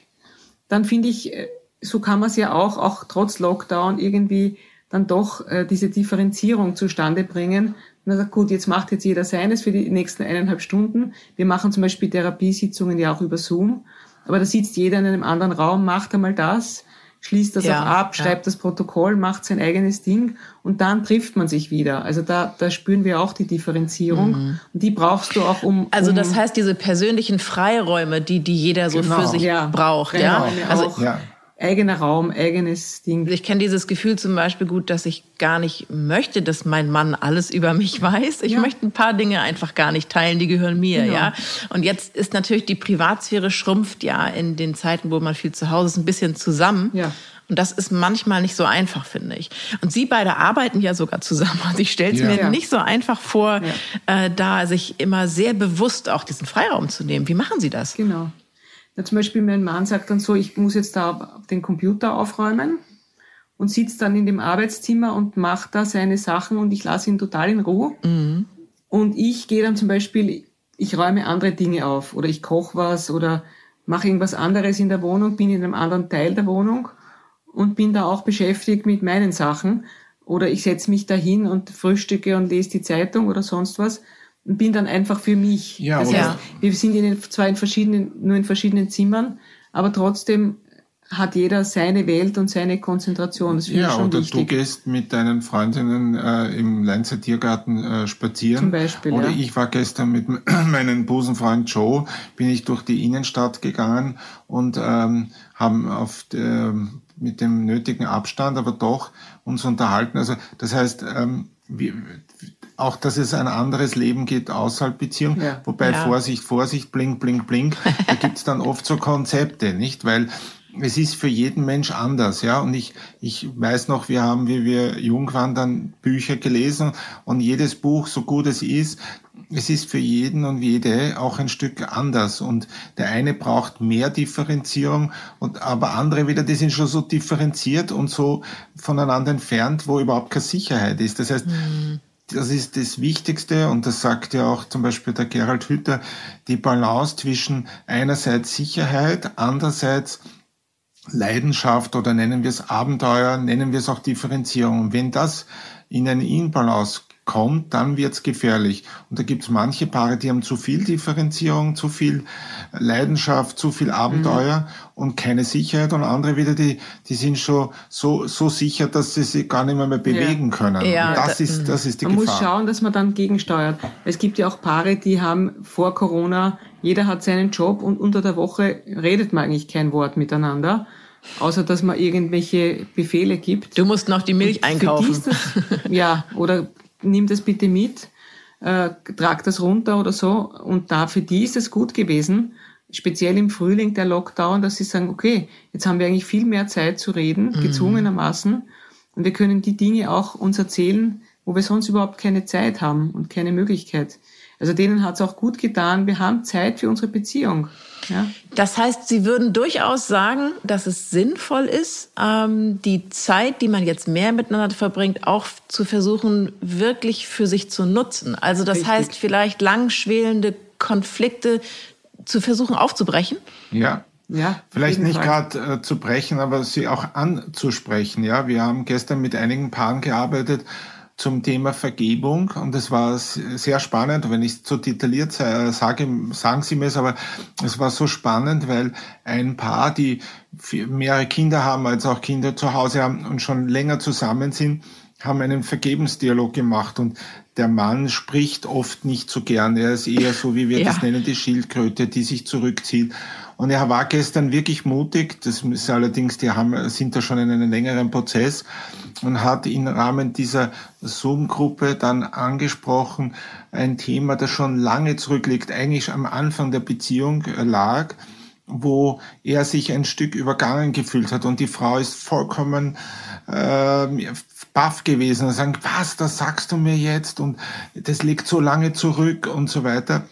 Dann finde ich, äh, so kann man es ja auch, auch trotz Lockdown irgendwie dann doch äh, diese Differenzierung zustande bringen. Und dann sagt, gut, jetzt macht jetzt jeder seines für die nächsten eineinhalb Stunden. Wir machen zum Beispiel Therapiesitzungen ja auch über Zoom. Aber da sitzt jeder in einem anderen Raum, macht einmal das schließt das ja, auch ab, schreibt ja. das Protokoll, macht sein eigenes Ding und dann trifft man sich wieder. Also da, da spüren wir auch die Differenzierung mhm. und die brauchst du auch um. Also um das heißt diese persönlichen Freiräume, die die jeder so genau. für sich ja, braucht, ja. Also ja eigener Raum, eigenes Ding. Ich kenne dieses Gefühl zum Beispiel gut, dass ich gar nicht möchte, dass mein Mann alles über mich weiß. Ich ja. möchte ein paar Dinge einfach gar nicht teilen, die gehören mir, genau. ja. Und jetzt ist natürlich die Privatsphäre schrumpft ja in den Zeiten, wo man viel zu Hause ist, ein bisschen zusammen. Ja. Und das ist manchmal nicht so einfach, finde ich. Und Sie beide arbeiten ja sogar zusammen. Also ich stelle es ja. mir ja. nicht so einfach vor, ja. äh, da sich immer sehr bewusst auch diesen Freiraum zu nehmen. Wie machen Sie das? Genau. Ja, zum Beispiel mein Mann sagt dann so, ich muss jetzt da den Computer aufräumen und sitzt dann in dem Arbeitszimmer und macht da seine Sachen und ich lasse ihn total in Ruhe. Mhm. Und ich gehe dann zum Beispiel, ich räume andere Dinge auf oder ich koche was oder mache irgendwas anderes in der Wohnung, bin in einem anderen Teil der Wohnung und bin da auch beschäftigt mit meinen Sachen. Oder ich setze mich da hin und frühstücke und lese die Zeitung oder sonst was bin dann einfach für mich. Ja, das heißt, wir sind in, zwar in verschiedenen, nur in verschiedenen Zimmern, aber trotzdem hat jeder seine Welt und seine Konzentration. Das ja, schon oder wichtig. du gehst mit deinen Freundinnen äh, im Leinzer Tiergarten äh, spazieren. Zum Beispiel, Oder ja. ich war gestern mit meinem Busenfreund Joe, bin ich durch die Innenstadt gegangen und ähm, haben auf der, mit dem nötigen Abstand, aber doch uns unterhalten. Also das heißt, ähm, wir, auch dass es ein anderes Leben geht außerhalb Beziehung. Ja. Wobei Ja. Vorsicht, Vorsicht, blink, blink, blink, da gibt's dann oft so Konzepte, nicht? Weil es ist für jeden Mensch anders, ja. Und ich, ich weiß noch, wir haben, wie wir jung waren, dann Bücher gelesen und jedes Buch, so gut es ist, es ist für jeden und jede auch ein Stück anders. Und der eine braucht mehr Differenzierung und aber andere wieder, die sind schon so differenziert und so voneinander entfernt, wo überhaupt keine Sicherheit ist. Das heißt, das ist das Wichtigste und das sagt ja auch zum Beispiel der Gerald Hütter, die Balance zwischen einerseits Sicherheit, andererseits Leidenschaft oder nennen wir es Abenteuer, nennen wir es auch Differenzierung. Wenn das in eine Inbalance kommt, dann wird's gefährlich. Und da gibt's manche Paare, die haben zu viel Differenzierung, zu viel Leidenschaft, zu viel Abenteuer und keine Sicherheit. Und andere wieder, die, die sind schon so, so sicher, dass sie sich gar nicht mehr, mehr bewegen können. Ja, und das da- ist, das ist die Man muss Gefahr. schauen, dass man dann gegensteuert. Es gibt ja auch Paare, die haben vor Corona, jeder hat seinen Job und unter der Woche redet man eigentlich kein Wort miteinander, außer dass man irgendwelche Befehle gibt. Du musst noch die Milch einkaufen. das, ja, oder nimm das bitte mit, äh, trag das runter oder so. Und da für die ist es gut gewesen, speziell im Frühling der Lockdown, dass sie sagen, okay, jetzt haben wir eigentlich viel mehr Zeit zu reden, gezwungenermaßen. Und wir können die Dinge auch uns erzählen, wo wir sonst überhaupt keine Zeit haben und keine Möglichkeit. Also denen hat es auch gut getan, wir haben Zeit für unsere Beziehung. Ja? Das heißt, Sie würden durchaus sagen, dass es sinnvoll ist, ähm, die Zeit, die man jetzt mehr miteinander verbringt, auch zu versuchen, wirklich für sich zu nutzen. Also das Richtig. heißt, vielleicht langschwelende Konflikte zu versuchen aufzubrechen. Ja. Ja, Vielleicht nicht gerade äh, zu brechen, aber sie auch anzusprechen. Ja, wir haben gestern mit einigen Paaren gearbeitet zum Thema Vergebung und es war sehr spannend. Wenn ich zu detailliert äh, sage, sagen Sie mir es, aber es war so spannend, weil ein Paar, die mehrere Kinder haben, als auch Kinder zu Hause haben und schon länger zusammen sind, haben einen Vergebensdialog gemacht und der Mann spricht oft nicht so gern. Er ist eher so, wie wir Ja. das nennen, die Schildkröte, die sich zurückzieht. Und er war gestern wirklich mutig, das ist allerdings, die haben, sind da schon in einem längeren Prozess und hat im Rahmen dieser Zoom-Gruppe dann angesprochen, ein Thema, das schon lange zurückliegt, eigentlich am Anfang der Beziehung äh, lag, wo er sich ein Stück übergangen gefühlt hat. Und die Frau ist vollkommen ähm, baff gewesen und sagen, was, das sagst du mir jetzt? Und das liegt so lange zurück und so weiter.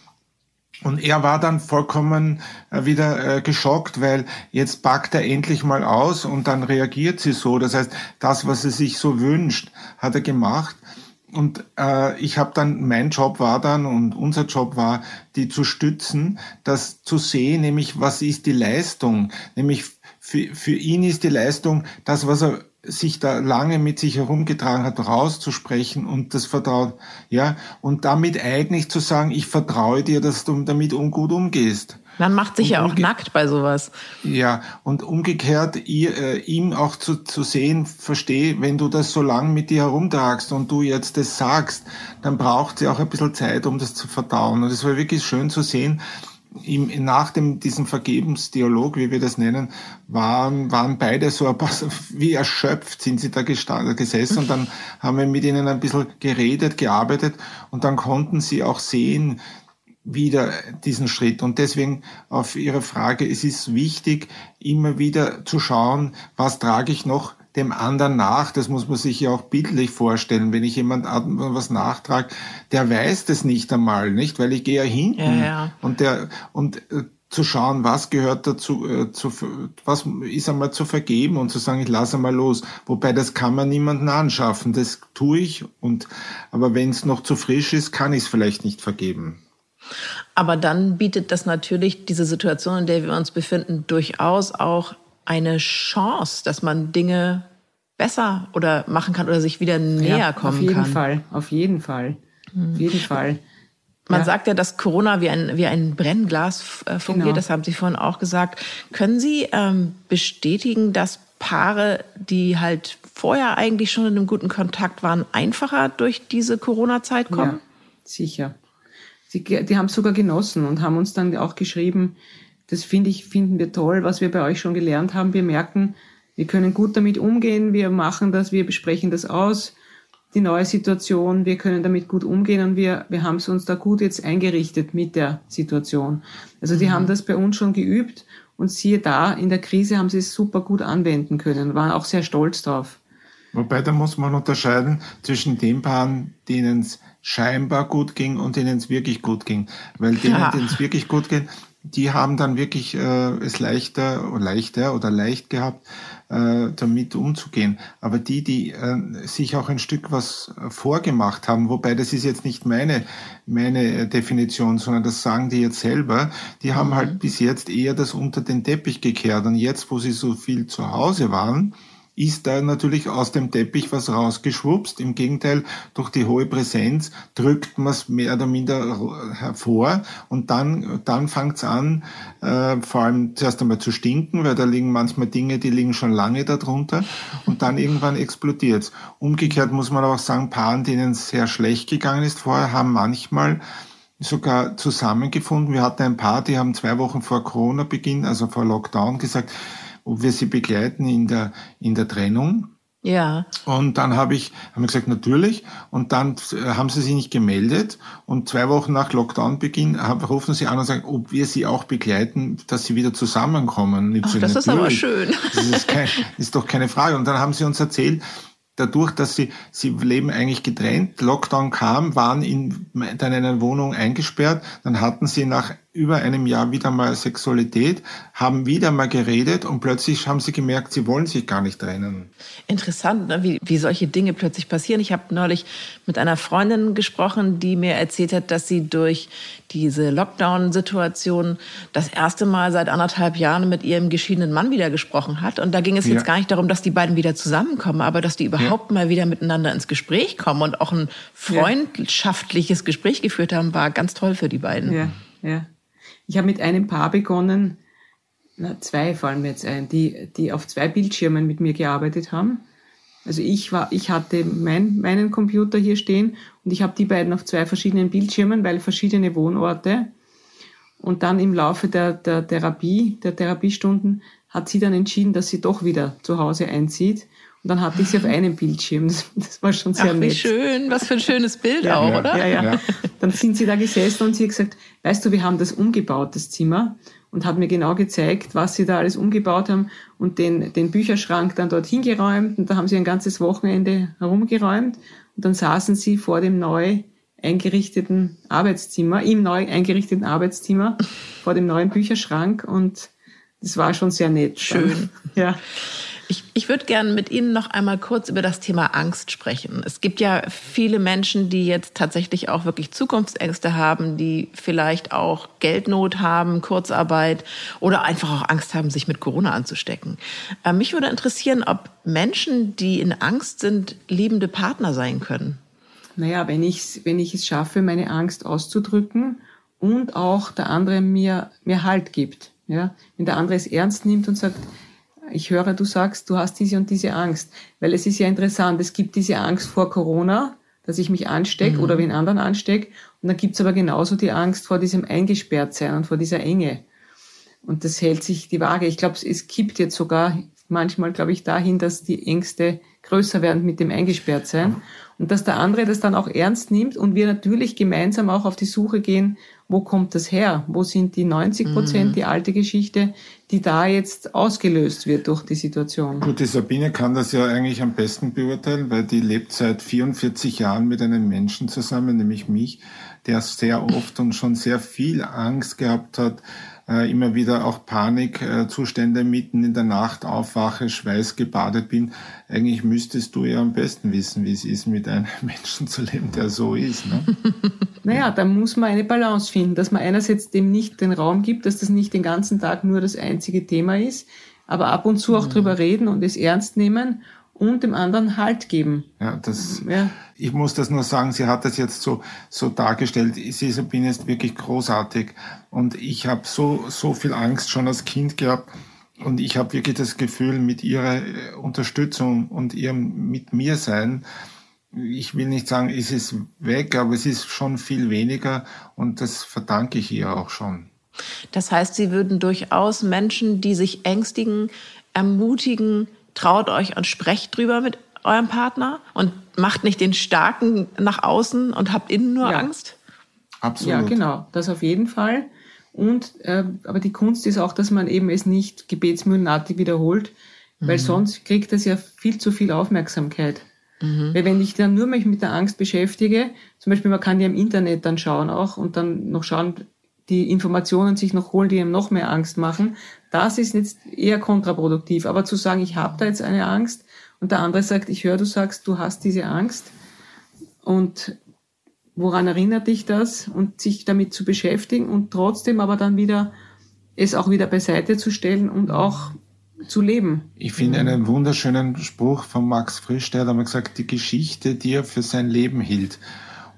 Und er war dann vollkommen äh, wieder äh, geschockt, weil jetzt packt er endlich mal aus und dann reagiert sie so. Das heißt, das, was er sich so wünscht, hat er gemacht. Und äh, ich habe dann, mein Job war dann und unser Job war, die zu stützen, das zu sehen, nämlich was ist die Leistung. Nämlich für, für ihn ist die Leistung das, was er sich da lange mit sich herumgetragen hat, rauszusprechen und das Vertrauen, ja, und damit eigentlich zu sagen, ich vertraue dir, dass du damit gut umgehst. Man macht sich Und ja auch nackt bei sowas. Ja, und umgekehrt ihr, äh, ihm auch zu, zu sehen, versteh, wenn du das so lang mit dir herumtragst und du jetzt das sagst, dann braucht sie auch ein bisschen Zeit, um das zu verdauen. Und es war wirklich schön zu sehen, ihm, nach dem, diesem Vergebensdialog, wie wir das nennen, waren, waren beide so ein paar, wie erschöpft sind sie da gesessen und dann haben wir mit ihnen ein bisschen geredet, gearbeitet und dann konnten sie auch sehen, wieder diesen Schritt. Und deswegen auf Ihre Frage, es ist wichtig, immer wieder zu schauen, was trage ich noch dem anderen nach. Das muss man sich ja auch bildlich vorstellen. Wenn ich jemand was nachtrage, der weiß das nicht einmal, nicht? Weil ich gehe ja hinten. Ja, ja. Und der, und äh, zu schauen, was gehört dazu, äh, zu, was ist einmal zu vergeben und zu sagen, ich lasse einmal los. Wobei das kann man niemanden anschaffen. Das tue ich. Und, aber wenn es noch zu frisch ist, kann ich es vielleicht nicht vergeben. Aber dann bietet das natürlich diese Situation, in der wir uns befinden, durchaus auch eine Chance, dass man Dinge besser oder machen kann oder sich wieder näher ja, kommen Auf jeden kann. Fall, auf jeden Fall, auf jeden Fall. Man ja. sagt ja, dass Corona wie ein, wie ein Brennglas äh, fungiert, genau. das haben Sie vorhin auch gesagt. Können Sie ähm, bestätigen, dass Paare, die halt vorher eigentlich schon in einem guten Kontakt waren, einfacher durch diese Corona-Zeit kommen? Ja, sicher. Sie, die haben es sogar genossen und haben uns dann auch geschrieben, das finde ich, finden wir toll, was wir bei euch schon gelernt haben. Wir merken, wir können gut damit umgehen, wir machen das, wir besprechen das aus, die neue Situation, wir können damit gut umgehen und wir, wir haben es uns da gut jetzt eingerichtet mit der Situation. Also die mhm. haben das bei uns schon geübt und siehe da, in der Krise haben sie es super gut anwenden können, waren auch sehr stolz drauf. Wobei, da muss man unterscheiden zwischen den Paaren, denen es scheinbar gut ging und denen es wirklich gut ging. Weil denen, ja. denen es wirklich gut geht, die haben dann wirklich äh, es leichter, leichter oder leicht gehabt, äh, damit umzugehen. Aber die, die äh, sich auch ein Stück was vorgemacht haben, wobei das ist jetzt nicht meine, meine Definition, sondern das sagen die jetzt selber, die haben mhm. halt bis jetzt eher das unter den Teppich gekehrt. Und jetzt, wo sie so viel zu Hause waren, ist da natürlich aus dem Teppich was rausgeschwupst. Im Gegenteil, durch die hohe Präsenz drückt man es mehr oder minder hervor und dann, dann fängt es an, äh, vor allem zuerst einmal zu stinken, weil da liegen manchmal Dinge, die liegen schon lange darunter und dann irgendwann explodiert es. Umgekehrt muss man auch sagen, Paaren, denen es sehr schlecht gegangen ist vorher, haben manchmal sogar zusammengefunden. Wir hatten ein Paar, die haben zwei Wochen vor Corona-Beginn, also vor Lockdown, gesagt, ob wir sie begleiten in der, in der Trennung. Ja. Und dann habe ich, haben wir gesagt, natürlich. Und dann äh, haben sie sich nicht gemeldet. Und zwei Wochen nach Lockdown-Beginn rufen sie an und sagen, ob wir sie auch begleiten, dass sie wieder zusammenkommen. Ach, das ist aber schön. Das ist, kein, ist doch keine Frage. Und dann haben sie uns erzählt, dadurch, dass sie, sie leben eigentlich getrennt, Lockdown kam, waren in, dann in einer Wohnung eingesperrt, dann hatten sie nach über einem Jahr wieder mal Sexualität, haben wieder mal geredet und plötzlich haben sie gemerkt, sie wollen sich gar nicht trennen. Interessant, ne? wie, wie solche Dinge plötzlich passieren. Ich habe neulich mit einer Freundin gesprochen, die mir erzählt hat, dass sie durch diese Lockdown-Situation das erste Mal seit anderthalb Jahren mit ihrem geschiedenen Mann wieder gesprochen hat. Und da ging es ja. jetzt gar nicht darum, dass die beiden wieder zusammenkommen, aber dass die überhaupt ja. mal wieder miteinander ins Gespräch kommen und auch ein freundschaftliches Gespräch geführt haben, war ganz toll für die beiden. Ja, ja. Ich habe mit einem Paar begonnen, na, zwei fallen mir jetzt ein, die, die auf zwei Bildschirmen mit mir gearbeitet haben. Also ich war, ich hatte mein, meinen Computer hier stehen und ich habe die beiden auf zwei verschiedenen Bildschirmen, weil verschiedene Wohnorte. Und dann im Laufe der, der Therapie, der Therapiestunden, hat sie dann entschieden, dass sie doch wieder zu Hause einzieht. Und dann hatte ich sie auf einem Bildschirm. Das, das war schon sehr Ach, nett. Wie schön, was für ein schönes Bild ja, auch, ja, oder? Ja, ja, ja. Dann sind sie da gesessen und sie hat gesagt, weißt du, wir haben das umgebaut, das Zimmer. Und hat mir genau gezeigt, was sie da alles umgebaut haben und den, den Bücherschrank dann dort hingeräumt. Und da haben sie ein ganzes Wochenende herumgeräumt. Und dann saßen sie vor dem neu eingerichteten Arbeitszimmer, im neu eingerichteten Arbeitszimmer, vor dem neuen Bücherschrank. Und das war schon sehr nett. Schön. Ja. Ich, ich würde gerne mit Ihnen noch einmal kurz über das Thema Angst sprechen. Es gibt ja viele Menschen, die jetzt tatsächlich auch wirklich Zukunftsängste haben, die vielleicht auch Geldnot haben, Kurzarbeit oder einfach auch Angst haben, sich mit Corona anzustecken. Äh, mich würde interessieren, ob Menschen, die in Angst sind, liebende Partner sein können. Naja, wenn ich, wenn ich es schaffe, meine Angst auszudrücken und auch der andere mir, mir Halt gibt. Ja? Wenn der andere es ernst nimmt und sagt, ich höre, du sagst, du hast diese und diese Angst. Weil es ist ja interessant, es gibt diese Angst vor Corona, dass ich mich anstecke mhm. oder wen anderen anstecke. Und dann gibt's aber genauso die Angst vor diesem Eingesperrtsein und vor dieser Enge. Und das hält sich die Waage. Ich glaube, es kippt jetzt sogar manchmal, glaube ich, dahin, dass die Ängste größer werden mit dem Eingesperrtsein. Und dass der andere das dann auch ernst nimmt und wir natürlich gemeinsam auch auf die Suche gehen, wo kommt das her? Wo sind die 90 Prozent, mhm. die alte Geschichte, die da jetzt ausgelöst wird durch die Situation? Gut, die Sabine kann das ja eigentlich am besten beurteilen, weil die lebt seit 44 Jahren mit einem Menschen zusammen, nämlich mich, der sehr oft und schon sehr viel Angst gehabt hat, immer wieder auch Panikzustände mitten in der Nacht aufwache, schweißgebadet bin. Eigentlich müsstest du ja am besten wissen, wie es ist, mit einem Menschen zu leben, der so ist. Ne? naja, da muss man eine Balance finden, dass man einerseits dem nicht den Raum gibt, dass das nicht den ganzen Tag nur das einzige Thema ist, aber ab und zu auch mhm. drüber reden und es ernst nehmen und dem anderen Halt geben. Ja, das, ja. ich muss das nur sagen, sie hat das jetzt so, so dargestellt. Sie, Sabine ist wirklich großartig und ich habe so, so viel Angst schon als Kind gehabt und ich habe wirklich das Gefühl, mit ihrer Unterstützung und ihrem mit mir sein, ich will nicht sagen, es ist weg, aber es ist schon viel weniger und das verdanke ich ihr auch schon. Das heißt, Sie würden durchaus Menschen, die sich ängstigen, ermutigen, traut euch und sprecht drüber mit eurem Partner und macht nicht den Starken nach außen und habt innen nur ja. Angst? Absolut. Ja, genau, das auf jeden Fall. Und äh, aber die Kunst ist auch, dass man eben es nicht gebetsmühlenartig wiederholt, weil mhm. sonst kriegt das ja viel zu viel Aufmerksamkeit. Mhm. Weil wenn ich dann nur mich mit der Angst beschäftige, zum Beispiel man kann ja im Internet dann schauen auch und dann noch schauen, die Informationen sich noch holen, die ihm noch mehr Angst machen, das ist jetzt eher kontraproduktiv. Aber zu sagen, ich habe da jetzt eine Angst und der andere sagt, ich höre, du sagst, du hast diese Angst und woran erinnert dich das und sich damit zu beschäftigen und trotzdem aber dann wieder es auch wieder beiseite zu stellen und auch zu leben. Ich finde einen wunderschönen Spruch von Max Frisch, der hat einmal gesagt, die Geschichte, die er für sein Leben hielt.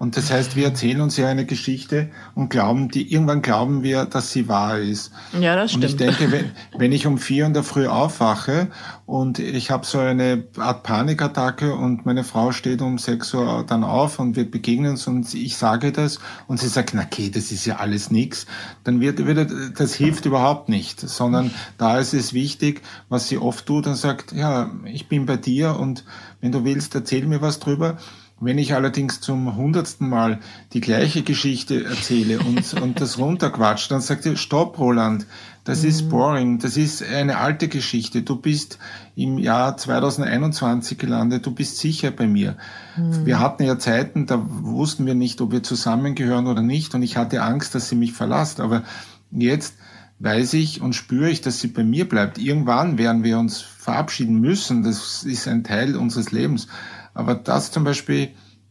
Und das heißt, wir erzählen uns ja eine Geschichte und glauben, die irgendwann glauben wir, dass sie wahr ist. Ja, das stimmt. Und ich denke, wenn, wenn ich um vier in der Früh aufwache und ich habe so eine Art Panikattacke und meine Frau steht um sechs Uhr dann auf und wir begegnen uns und ich sage das und sie sagt, na okay, das ist ja alles nix, dann wird, wird das hilft überhaupt nicht, sondern da ist es wichtig, was sie oft tut und sagt, ja, ich bin bei dir und wenn du willst, erzähl mir was drüber. Wenn ich allerdings zum hundertsten Mal die gleiche Geschichte erzähle und, und das runterquatscht, dann sagt ihr, stopp, Roland, das mhm. ist boring, das ist eine alte Geschichte. Du bist im Jahr 2021 gelandet, du bist sicher bei mir. Mhm. Wir hatten ja Zeiten, da wussten wir nicht, ob wir zusammengehören oder nicht und ich hatte Angst, dass sie mich verlasst. Aber jetzt weiß ich und spüre ich, dass sie bei mir bleibt. Irgendwann werden wir uns verabschieden müssen. Das ist ein Teil unseres Lebens. Aber das zum Beispiel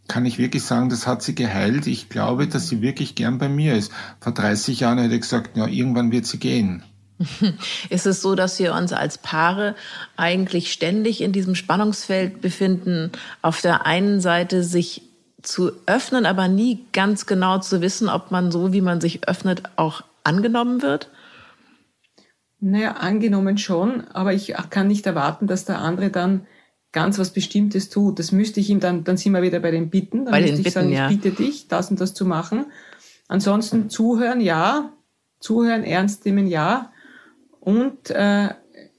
kann ich wirklich sagen, das hat sie geheilt. Ich glaube, dass sie wirklich gern bei mir ist. Vor 30 Jahren hätte ich gesagt, ja, irgendwann wird sie gehen. Ist es so, dass wir uns als Paare eigentlich ständig in diesem Spannungsfeld befinden, auf der einen Seite sich zu öffnen, aber nie ganz genau zu wissen, ob man so, wie man sich öffnet, auch angenommen wird? Naja, angenommen schon, aber ich kann nicht erwarten, dass der andere dann ganz was Bestimmtes tut. Das müsste ich ihm dann, dann sind wir wieder bei den Bitten. Dann bei müsste ich Bitten, sagen, ja. ich bitte dich, das und das zu machen. Ansonsten zuhören, ja. Zuhören, ernst nehmen, ja. Und äh,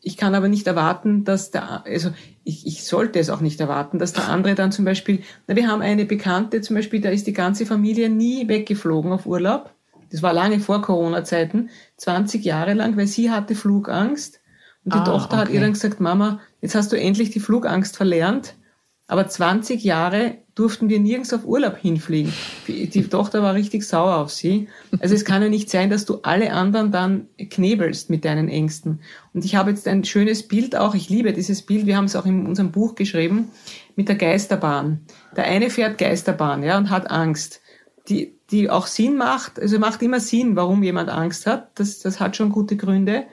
ich kann aber nicht erwarten, dass der, also ich, ich sollte es auch nicht erwarten, dass der andere dann zum Beispiel, na, wir haben eine Bekannte zum Beispiel, da ist die ganze Familie nie weggeflogen auf Urlaub. Das war lange vor Corona-Zeiten, 20 Jahre lang, weil sie hatte Flugangst. Und die ah, Tochter okay. hat ihr dann gesagt, Mama, Jetzt hast du endlich die Flugangst verlernt, aber 20 Jahre durften wir nirgends auf Urlaub hinfliegen. Die Tochter war richtig sauer auf sie. Also es kann ja nicht sein, dass du alle anderen dann knebelst mit deinen Ängsten. Und ich habe jetzt ein schönes Bild auch, ich liebe dieses Bild, wir haben es auch in unserem Buch geschrieben, mit der Geisterbahn. Der eine fährt Geisterbahn, ja, und hat Angst. Die, die auch Sinn macht, also macht immer Sinn, warum jemand Angst hat. Das, das hat schon gute Gründe.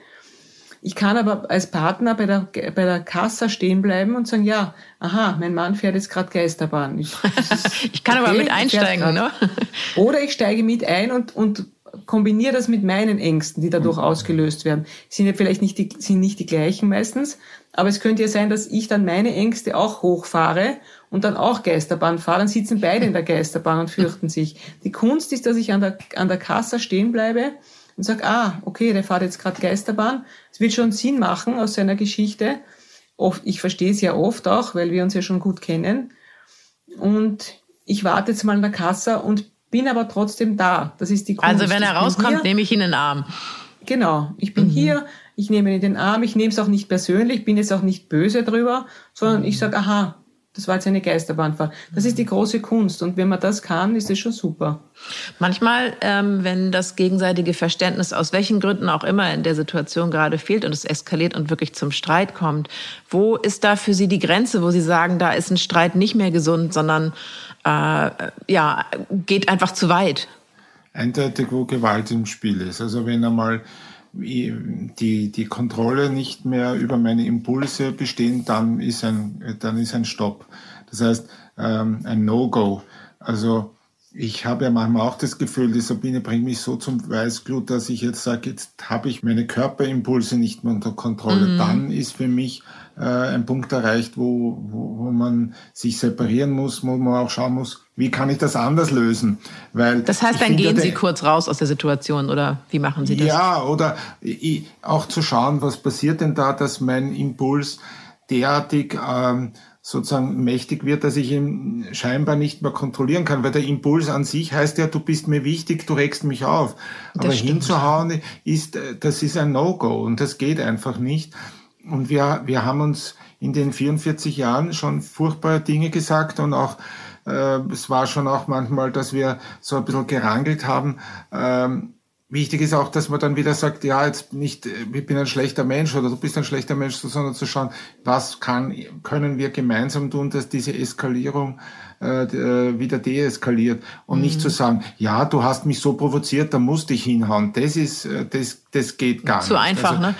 Ich kann aber als Partner bei der, bei der Kassa stehen bleiben und sagen, ja, aha, mein Mann fährt jetzt gerade Geisterbahn. Ich, ich kann okay, aber mit einsteigen, ne? Oder ich steige mit ein und, und kombiniere das mit meinen Ängsten, die dadurch mhm. ausgelöst werden. Sind ja vielleicht nicht die, sind nicht die gleichen meistens, aber es könnte ja sein, dass ich dann meine Ängste auch hochfahre und dann auch Geisterbahn fahre. Dann sitzen beide in der Geisterbahn und fürchten sich. Die Kunst ist, dass ich an der, an der Kasse stehen bleibe und sage, ah, okay, der fährt jetzt gerade Geisterbahn. Es wird schon Sinn machen aus seiner Geschichte. Oft, ich verstehe es ja oft auch, weil wir uns ja schon gut kennen. Und ich warte jetzt mal in der Kasse und bin aber trotzdem da. Das ist die Kunst. Also wenn er rauskommt, nehme ich ihn in den Arm. Genau, ich bin mhm. hier, ich nehme ihn in den Arm, ich nehme es auch nicht persönlich, bin jetzt auch nicht böse drüber, sondern mhm. ich sage, aha, das war jetzt eine Geisterbahnfahrt. Das ist die große Kunst. Und wenn man das kann, ist es schon super. Manchmal, ähm, wenn das gegenseitige Verständnis aus welchen Gründen auch immer in der Situation gerade fehlt und es eskaliert und wirklich zum Streit kommt, wo ist da für Sie die Grenze, wo Sie sagen, da ist ein Streit nicht mehr gesund, sondern äh, ja, geht einfach zu weit? Eindeutig, wo Gewalt im Spiel ist. Also wenn einmal die, die Kontrolle nicht mehr über meine Impulse bestehen, dann ist ein, dann ist ein Stopp. Das heißt, ähm, ein No-Go. Also ich habe ja manchmal auch das Gefühl, die Sabine bringt mich so zum Weißglut, dass ich jetzt sage, jetzt habe ich meine Körperimpulse nicht mehr unter Kontrolle. Mhm. Dann ist für mich äh, ein Punkt erreicht, wo, wo, wo man sich separieren muss, wo man auch schauen muss, wie kann ich das anders lösen? Weil das heißt, dann gehen Sie kurz raus aus der Situation oder wie machen Sie das? Ja, oder auch zu schauen, was passiert denn da, dass mein Impuls derartig ähm, sozusagen mächtig wird, dass ich ihn scheinbar nicht mehr kontrollieren kann, weil der Impuls an sich heißt ja, du bist mir wichtig, du regst mich auf. Aber das hinzuhauen ist, das ist ein No-Go und das geht einfach nicht. Und wir, wir haben uns in den 44 Jahren schon furchtbare Dinge gesagt und auch äh, es war schon auch manchmal, dass wir so ein bisschen gerangelt haben. Ähm, Wichtig ist auch, dass man dann wieder sagt, ja, jetzt nicht, ich bin ein schlechter Mensch oder du bist ein schlechter Mensch, sondern zu schauen, was kann, können wir gemeinsam tun, dass diese Eskalierung äh, äh wieder deeskaliert und mhm. nicht zu sagen, ja, du hast mich so provoziert, da musste ich hinhauen. Das ist, äh, das, das geht gar Zu nicht. Zu einfach, also, ne?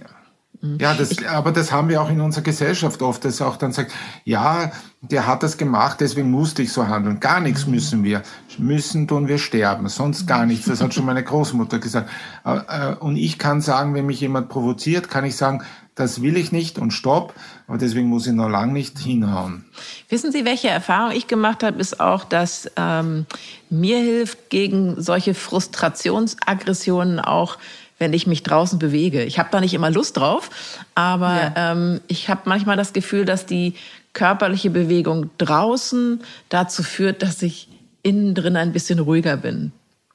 Ja. Mhm. Ja, das, aber das haben wir auch in unserer Gesellschaft oft, dass auch dann sagt, ja, der hat das gemacht, deswegen musste ich so handeln. Gar nichts mhm. müssen wir. Müssen tun wir sterben, sonst gar nichts. Das hat schon meine Großmutter gesagt. Äh, und ich kann sagen, wenn mich jemand provoziert, kann ich sagen, das will ich nicht und stopp. Aber deswegen muss ich noch lang nicht hinhauen. Wissen Sie, welche Erfahrung ich gemacht habe, ist auch, dass ähm, mir hilft gegen solche Frustrationsaggressionen auch wenn ich mich draußen bewege. Ich habe da nicht immer Lust drauf, aber ja. ähm, ich habe manchmal das Gefühl, dass die körperliche Bewegung draußen dazu führt, dass ich innen drin ein bisschen ruhiger bin.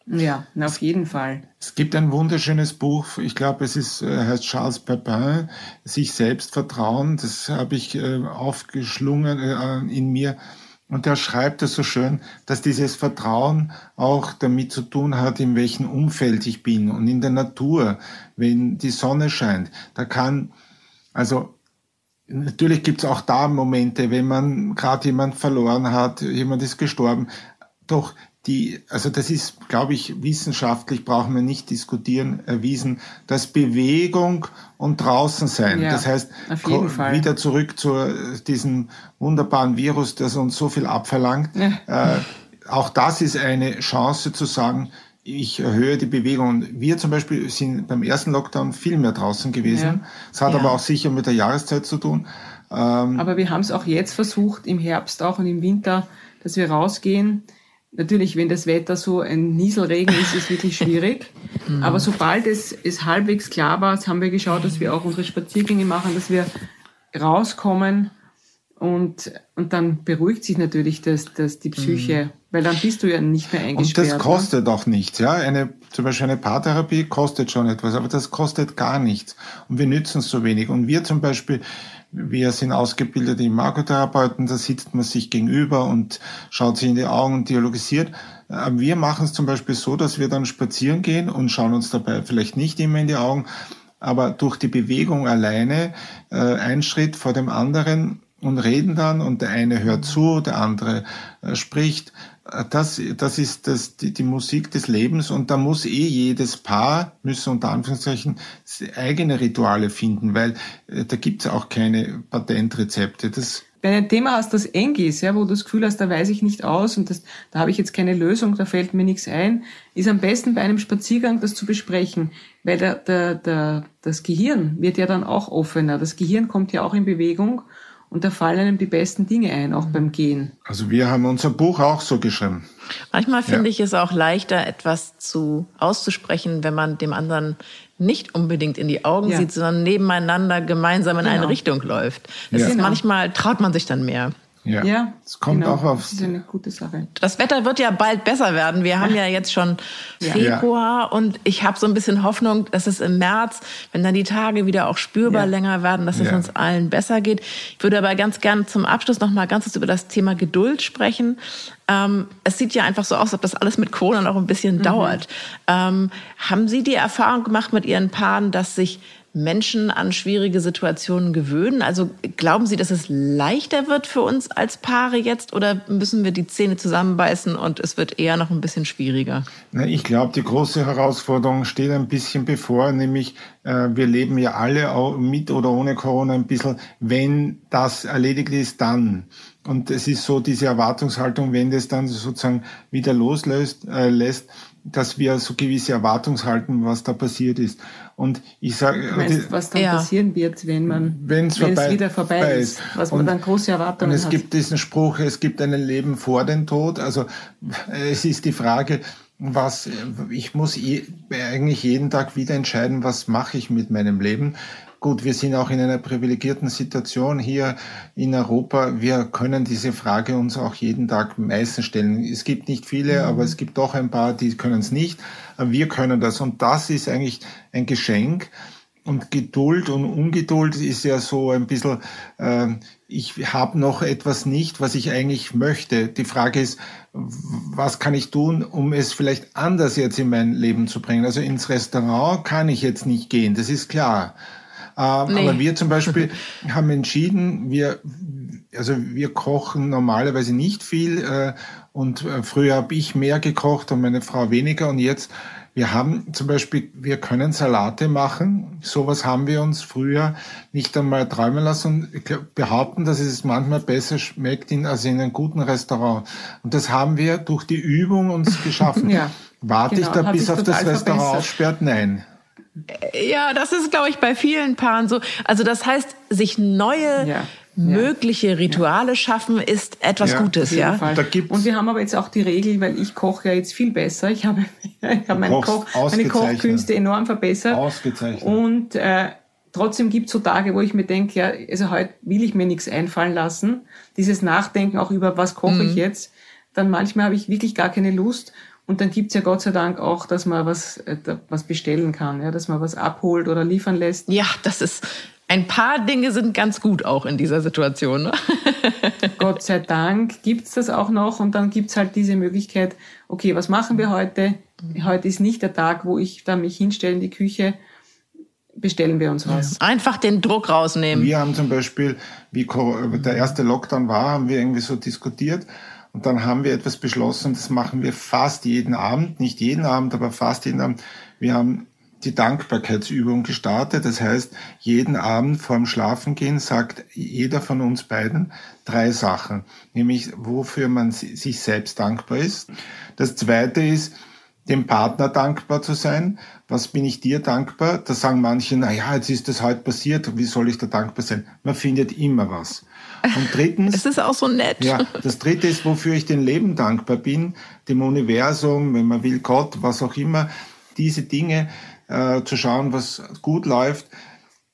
Ja, auf jeden Fall. Es gibt ein wunderschönes Buch, ich glaube, es ist, äh, heißt Charles Pepin, sich selbst vertrauen. Das habe ich äh, aufgeschlungen äh, in mir. Und er schreibt es so schön, dass dieses Vertrauen auch damit zu tun hat, in welchem Umfeld ich bin und in der Natur, wenn die Sonne scheint. Da kann, also natürlich gibt es auch da Momente, wenn man gerade jemand verloren hat, jemand ist gestorben. Doch die, also das ist, glaube ich, wissenschaftlich brauchen wir nicht diskutieren, erwiesen, dass Bewegung und draußen sein, ja, das heißt, wieder zurück zu diesem wunderbaren Virus, das uns so viel abverlangt. Ja. Äh, auch das ist eine Chance zu sagen, ich erhöhe die Bewegung. Wir zum Beispiel sind beim ersten Lockdown viel mehr draußen gewesen. Es ja. hat aber auch sicher mit der Jahreszeit zu tun. Ähm, aber wir haben es auch jetzt versucht, im Herbst auch und im Winter, dass wir rausgehen Natürlich, wenn das Wetter so ein Nieselregen ist, ist es wirklich schwierig. Mhm. Aber sobald es, es halbwegs klar war, haben wir geschaut, dass wir auch unsere Spaziergänge machen, dass wir rauskommen und, und dann beruhigt sich natürlich das, das, die Psyche, mhm. weil dann bist du ja nicht mehr eingesperrt. Und das kostet ne? auch nichts, ja. Eine, zum Beispiel eine Paartherapie kostet schon etwas, aber das kostet gar nichts. Und wir nützen es so wenig. Und wir zum Beispiel, wir sind ausgebildete Imagotherapeuten, da sitzt man sich gegenüber und schaut sich in die Augen und dialogisiert. Wir machen es zum Beispiel so, dass wir dann spazieren gehen und schauen uns dabei vielleicht nicht immer in die Augen, aber durch die Bewegung alleine äh, ein Schritt vor dem anderen und reden dann und der eine hört zu, der andere äh, spricht das, das ist das, die, die Musik des Lebens und da muss eh jedes Paar, müssen unter Anführungszeichen, eigene Rituale finden, weil äh, da gibt es auch keine Patentrezepte. Das wenn ein Thema hast, das eng ist, ja, wo du das Gefühl hast, da weiß ich nicht aus und das, da habe ich jetzt keine Lösung, da fällt mir nichts ein, ist am besten bei einem Spaziergang das zu besprechen, weil der, der, der, das Gehirn wird ja dann auch offener. Das Gehirn kommt ja auch in Bewegung und da fallen einem die besten Dinge ein, auch beim Gehen. Also wir haben unser Buch auch so geschrieben. Manchmal finde ja. ich es auch leichter, etwas zu auszusprechen, wenn man dem anderen nicht unbedingt in die Augen ja. sieht, sondern nebeneinander gemeinsam in genau. eine Richtung läuft. Das ja. ist genau. manchmal traut man sich dann mehr. Ja, ja es kommt genau. auch aufs. Das ist eine gute Sache. Das Wetter wird ja bald besser werden. Wir haben ja jetzt schon ja. Februar ja. und ich habe so ein bisschen Hoffnung, dass es im März, wenn dann die Tage wieder auch spürbar ja. länger werden, dass es uns allen besser geht. Ich würde aber ganz gerne zum Abschluss noch mal ganz kurz über das Thema Geduld sprechen. Ähm, es sieht ja einfach so aus, als ob das alles mit Corona noch ein bisschen mhm. dauert. Ähm, haben Sie die Erfahrung gemacht mit Ihren Paaren, dass sich Menschen an schwierige Situationen gewöhnen? Also glauben Sie, dass es leichter wird für uns als Paare jetzt oder müssen wir die Zähne zusammenbeißen und es wird eher noch ein bisschen schwieriger? Ich glaube, die große Herausforderung steht ein bisschen bevor, nämlich äh, wir leben ja alle mit oder ohne Corona ein bisschen, wenn das erledigt ist, dann. Und es ist so diese Erwartungshaltung, wenn das dann sozusagen wieder loslässt, äh, lässt, dass wir so gewisse Erwartungshalten, was da passiert ist. Und ich sage, was dann ja. passieren wird, wenn man, wenn vorbei, es wieder vorbei ist, ist was man dann große Erwartungen hat. Und es hat. gibt diesen Spruch, es gibt ein Leben vor dem Tod. Also es ist die Frage, was ich muss eigentlich jeden Tag wieder entscheiden, was mache ich mit meinem Leben. Gut, wir sind auch in einer privilegierten Situation hier in Europa. Wir können diese Frage uns auch jeden Tag meistens stellen. Es gibt nicht viele, mhm. aber es gibt doch ein paar, die können es nicht. Wir können das. Und das ist eigentlich ein Geschenk. Und Geduld und Ungeduld ist ja so ein bisschen, äh, ich habe noch etwas nicht, was ich eigentlich möchte. Die Frage ist, was kann ich tun, um es vielleicht anders jetzt in mein Leben zu bringen? Also ins Restaurant kann ich jetzt nicht gehen, das ist klar. Ähm, nee. Aber wir zum Beispiel haben entschieden, wir, also wir kochen normalerweise nicht viel äh, und äh, früher habe ich mehr gekocht und meine Frau weniger und jetzt wir haben zum Beispiel, wir können Salate machen. Sowas haben wir uns früher nicht einmal träumen lassen und behaupten, dass es manchmal besser schmeckt in, als in einem guten Restaurant. Und das haben wir durch die Übung uns geschaffen. ja, Warte genau, ich da bis auf das Restaurant aussperrt? Nein. Ja, das ist, glaube ich, bei vielen Paaren so. Also das heißt, sich neue ja. mögliche Rituale schaffen, ist etwas ja, Gutes, ja. Und wir haben aber jetzt auch die Regel, weil ich koche ja jetzt viel besser. Ich habe, ich habe meine, Koch, meine Kochkünste enorm verbessert. Ausgezeichnet. Und äh, trotzdem gibt es so Tage, wo ich mir denke, ja, also heute will ich mir nichts einfallen lassen. Dieses Nachdenken auch über, was koche mhm. ich jetzt. Dann manchmal habe ich wirklich gar keine Lust. Und dann gibt's ja Gott sei Dank auch, dass man was, äh, was bestellen kann, ja, dass man was abholt oder liefern lässt. Ja, das ist, ein paar Dinge sind ganz gut auch in dieser Situation. Ne? Gott sei Dank gibt's das auch noch und dann gibt's halt diese Möglichkeit, okay, was machen wir heute? Heute ist nicht der Tag, wo ich da mich hinstelle in die Küche, bestellen wir uns was. Einfach den Druck rausnehmen. Wir haben zum Beispiel, wie der erste Lockdown war, haben wir irgendwie so diskutiert und dann haben wir etwas beschlossen, das machen wir fast jeden Abend, nicht jeden Abend, aber fast jeden Abend. Wir haben die Dankbarkeitsübung gestartet. Das heißt, jeden Abend vorm Schlafengehen sagt jeder von uns beiden drei Sachen, nämlich wofür man sich selbst dankbar ist. Das zweite ist, dem Partner dankbar zu sein. Was bin ich dir dankbar? Da sagen manche, na ja, jetzt ist das heute passiert, wie soll ich da dankbar sein? Man findet immer was. Und drittens. es ist auch so nett. Ja, das dritte ist, wofür ich dem Leben dankbar bin, dem Universum, wenn man will, Gott, was auch immer, diese Dinge äh, zu schauen, was gut läuft,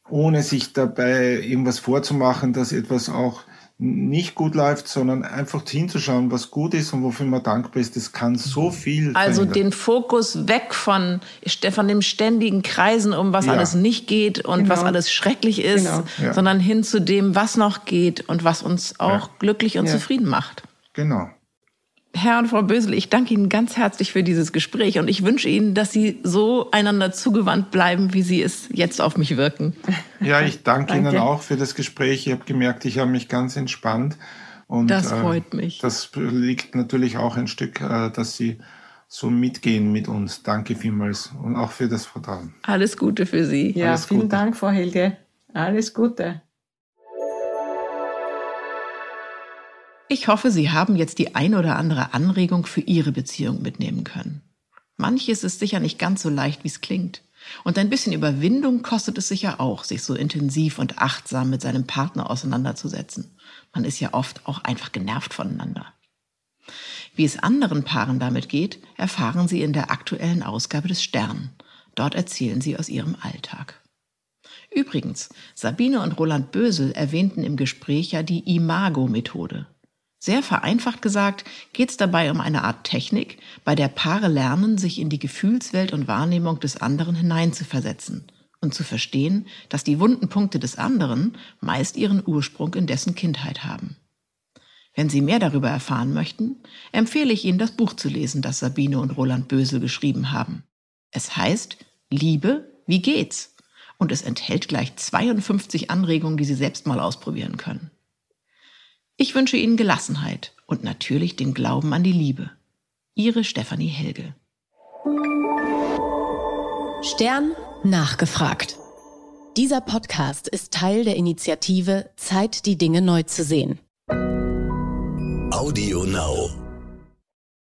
ohne sich dabei irgendwas vorzumachen, dass etwas auch nicht gut läuft, sondern einfach hinzuschauen, was gut ist und wofür man dankbar ist. Das kann so viel. Also verändern. den Fokus weg von, von dem ständigen Kreisen um, was ja. alles nicht geht und genau. was alles schrecklich ist, genau. ja. sondern hin zu dem, was noch geht und was uns auch ja. glücklich und zufrieden macht. Genau. Herr und Frau Bösel, ich danke Ihnen ganz herzlich für dieses Gespräch und ich wünsche Ihnen, dass Sie so einander zugewandt bleiben, wie Sie es jetzt auf mich wirken. Ja, ich danke, danke. Ihnen auch für das Gespräch. Ich habe gemerkt, ich habe mich ganz entspannt. Und, das äh, freut äh, mich. Das liegt natürlich auch ein Stück, äh, dass Sie so mitgehen mit uns. Danke vielmals und auch für das Vertrauen. Alles Gute für Sie. Ja, Alles vielen Gute. Dank, Frau Helge. Alles Gute. Ich hoffe, Sie haben jetzt die ein oder andere Anregung für Ihre Beziehung mitnehmen können. Manches ist sicher nicht ganz so leicht, wie es klingt. Und ein bisschen Überwindung kostet es sicher auch, sich so intensiv und achtsam mit seinem Partner auseinanderzusetzen. Man ist ja oft auch einfach genervt voneinander. Wie es anderen Paaren damit geht, erfahren Sie in der aktuellen Ausgabe des Stern. Dort erzählen Sie aus ihrem Alltag. Übrigens, Sabine und Roland Bösel erwähnten im Gespräch ja die Imago-Methode. Sehr vereinfacht gesagt geht es dabei um eine Art Technik, bei der Paare lernen, sich in die Gefühlswelt und Wahrnehmung des anderen hineinzuversetzen und zu verstehen, dass die wunden Punkte des anderen meist ihren Ursprung in dessen Kindheit haben. Wenn Sie mehr darüber erfahren möchten, empfehle ich Ihnen das Buch zu lesen, das Sabine und Roland Bösel geschrieben haben. Es heißt Liebe, wie geht's? und es enthält gleich 52 Anregungen, die Sie selbst mal ausprobieren können. Ich wünsche Ihnen Gelassenheit und natürlich den Glauben an die Liebe. Ihre Stefanie Helge. Stern nachgefragt. Dieser Podcast ist Teil der Initiative Zeit, die Dinge neu zu sehen. Audio Now.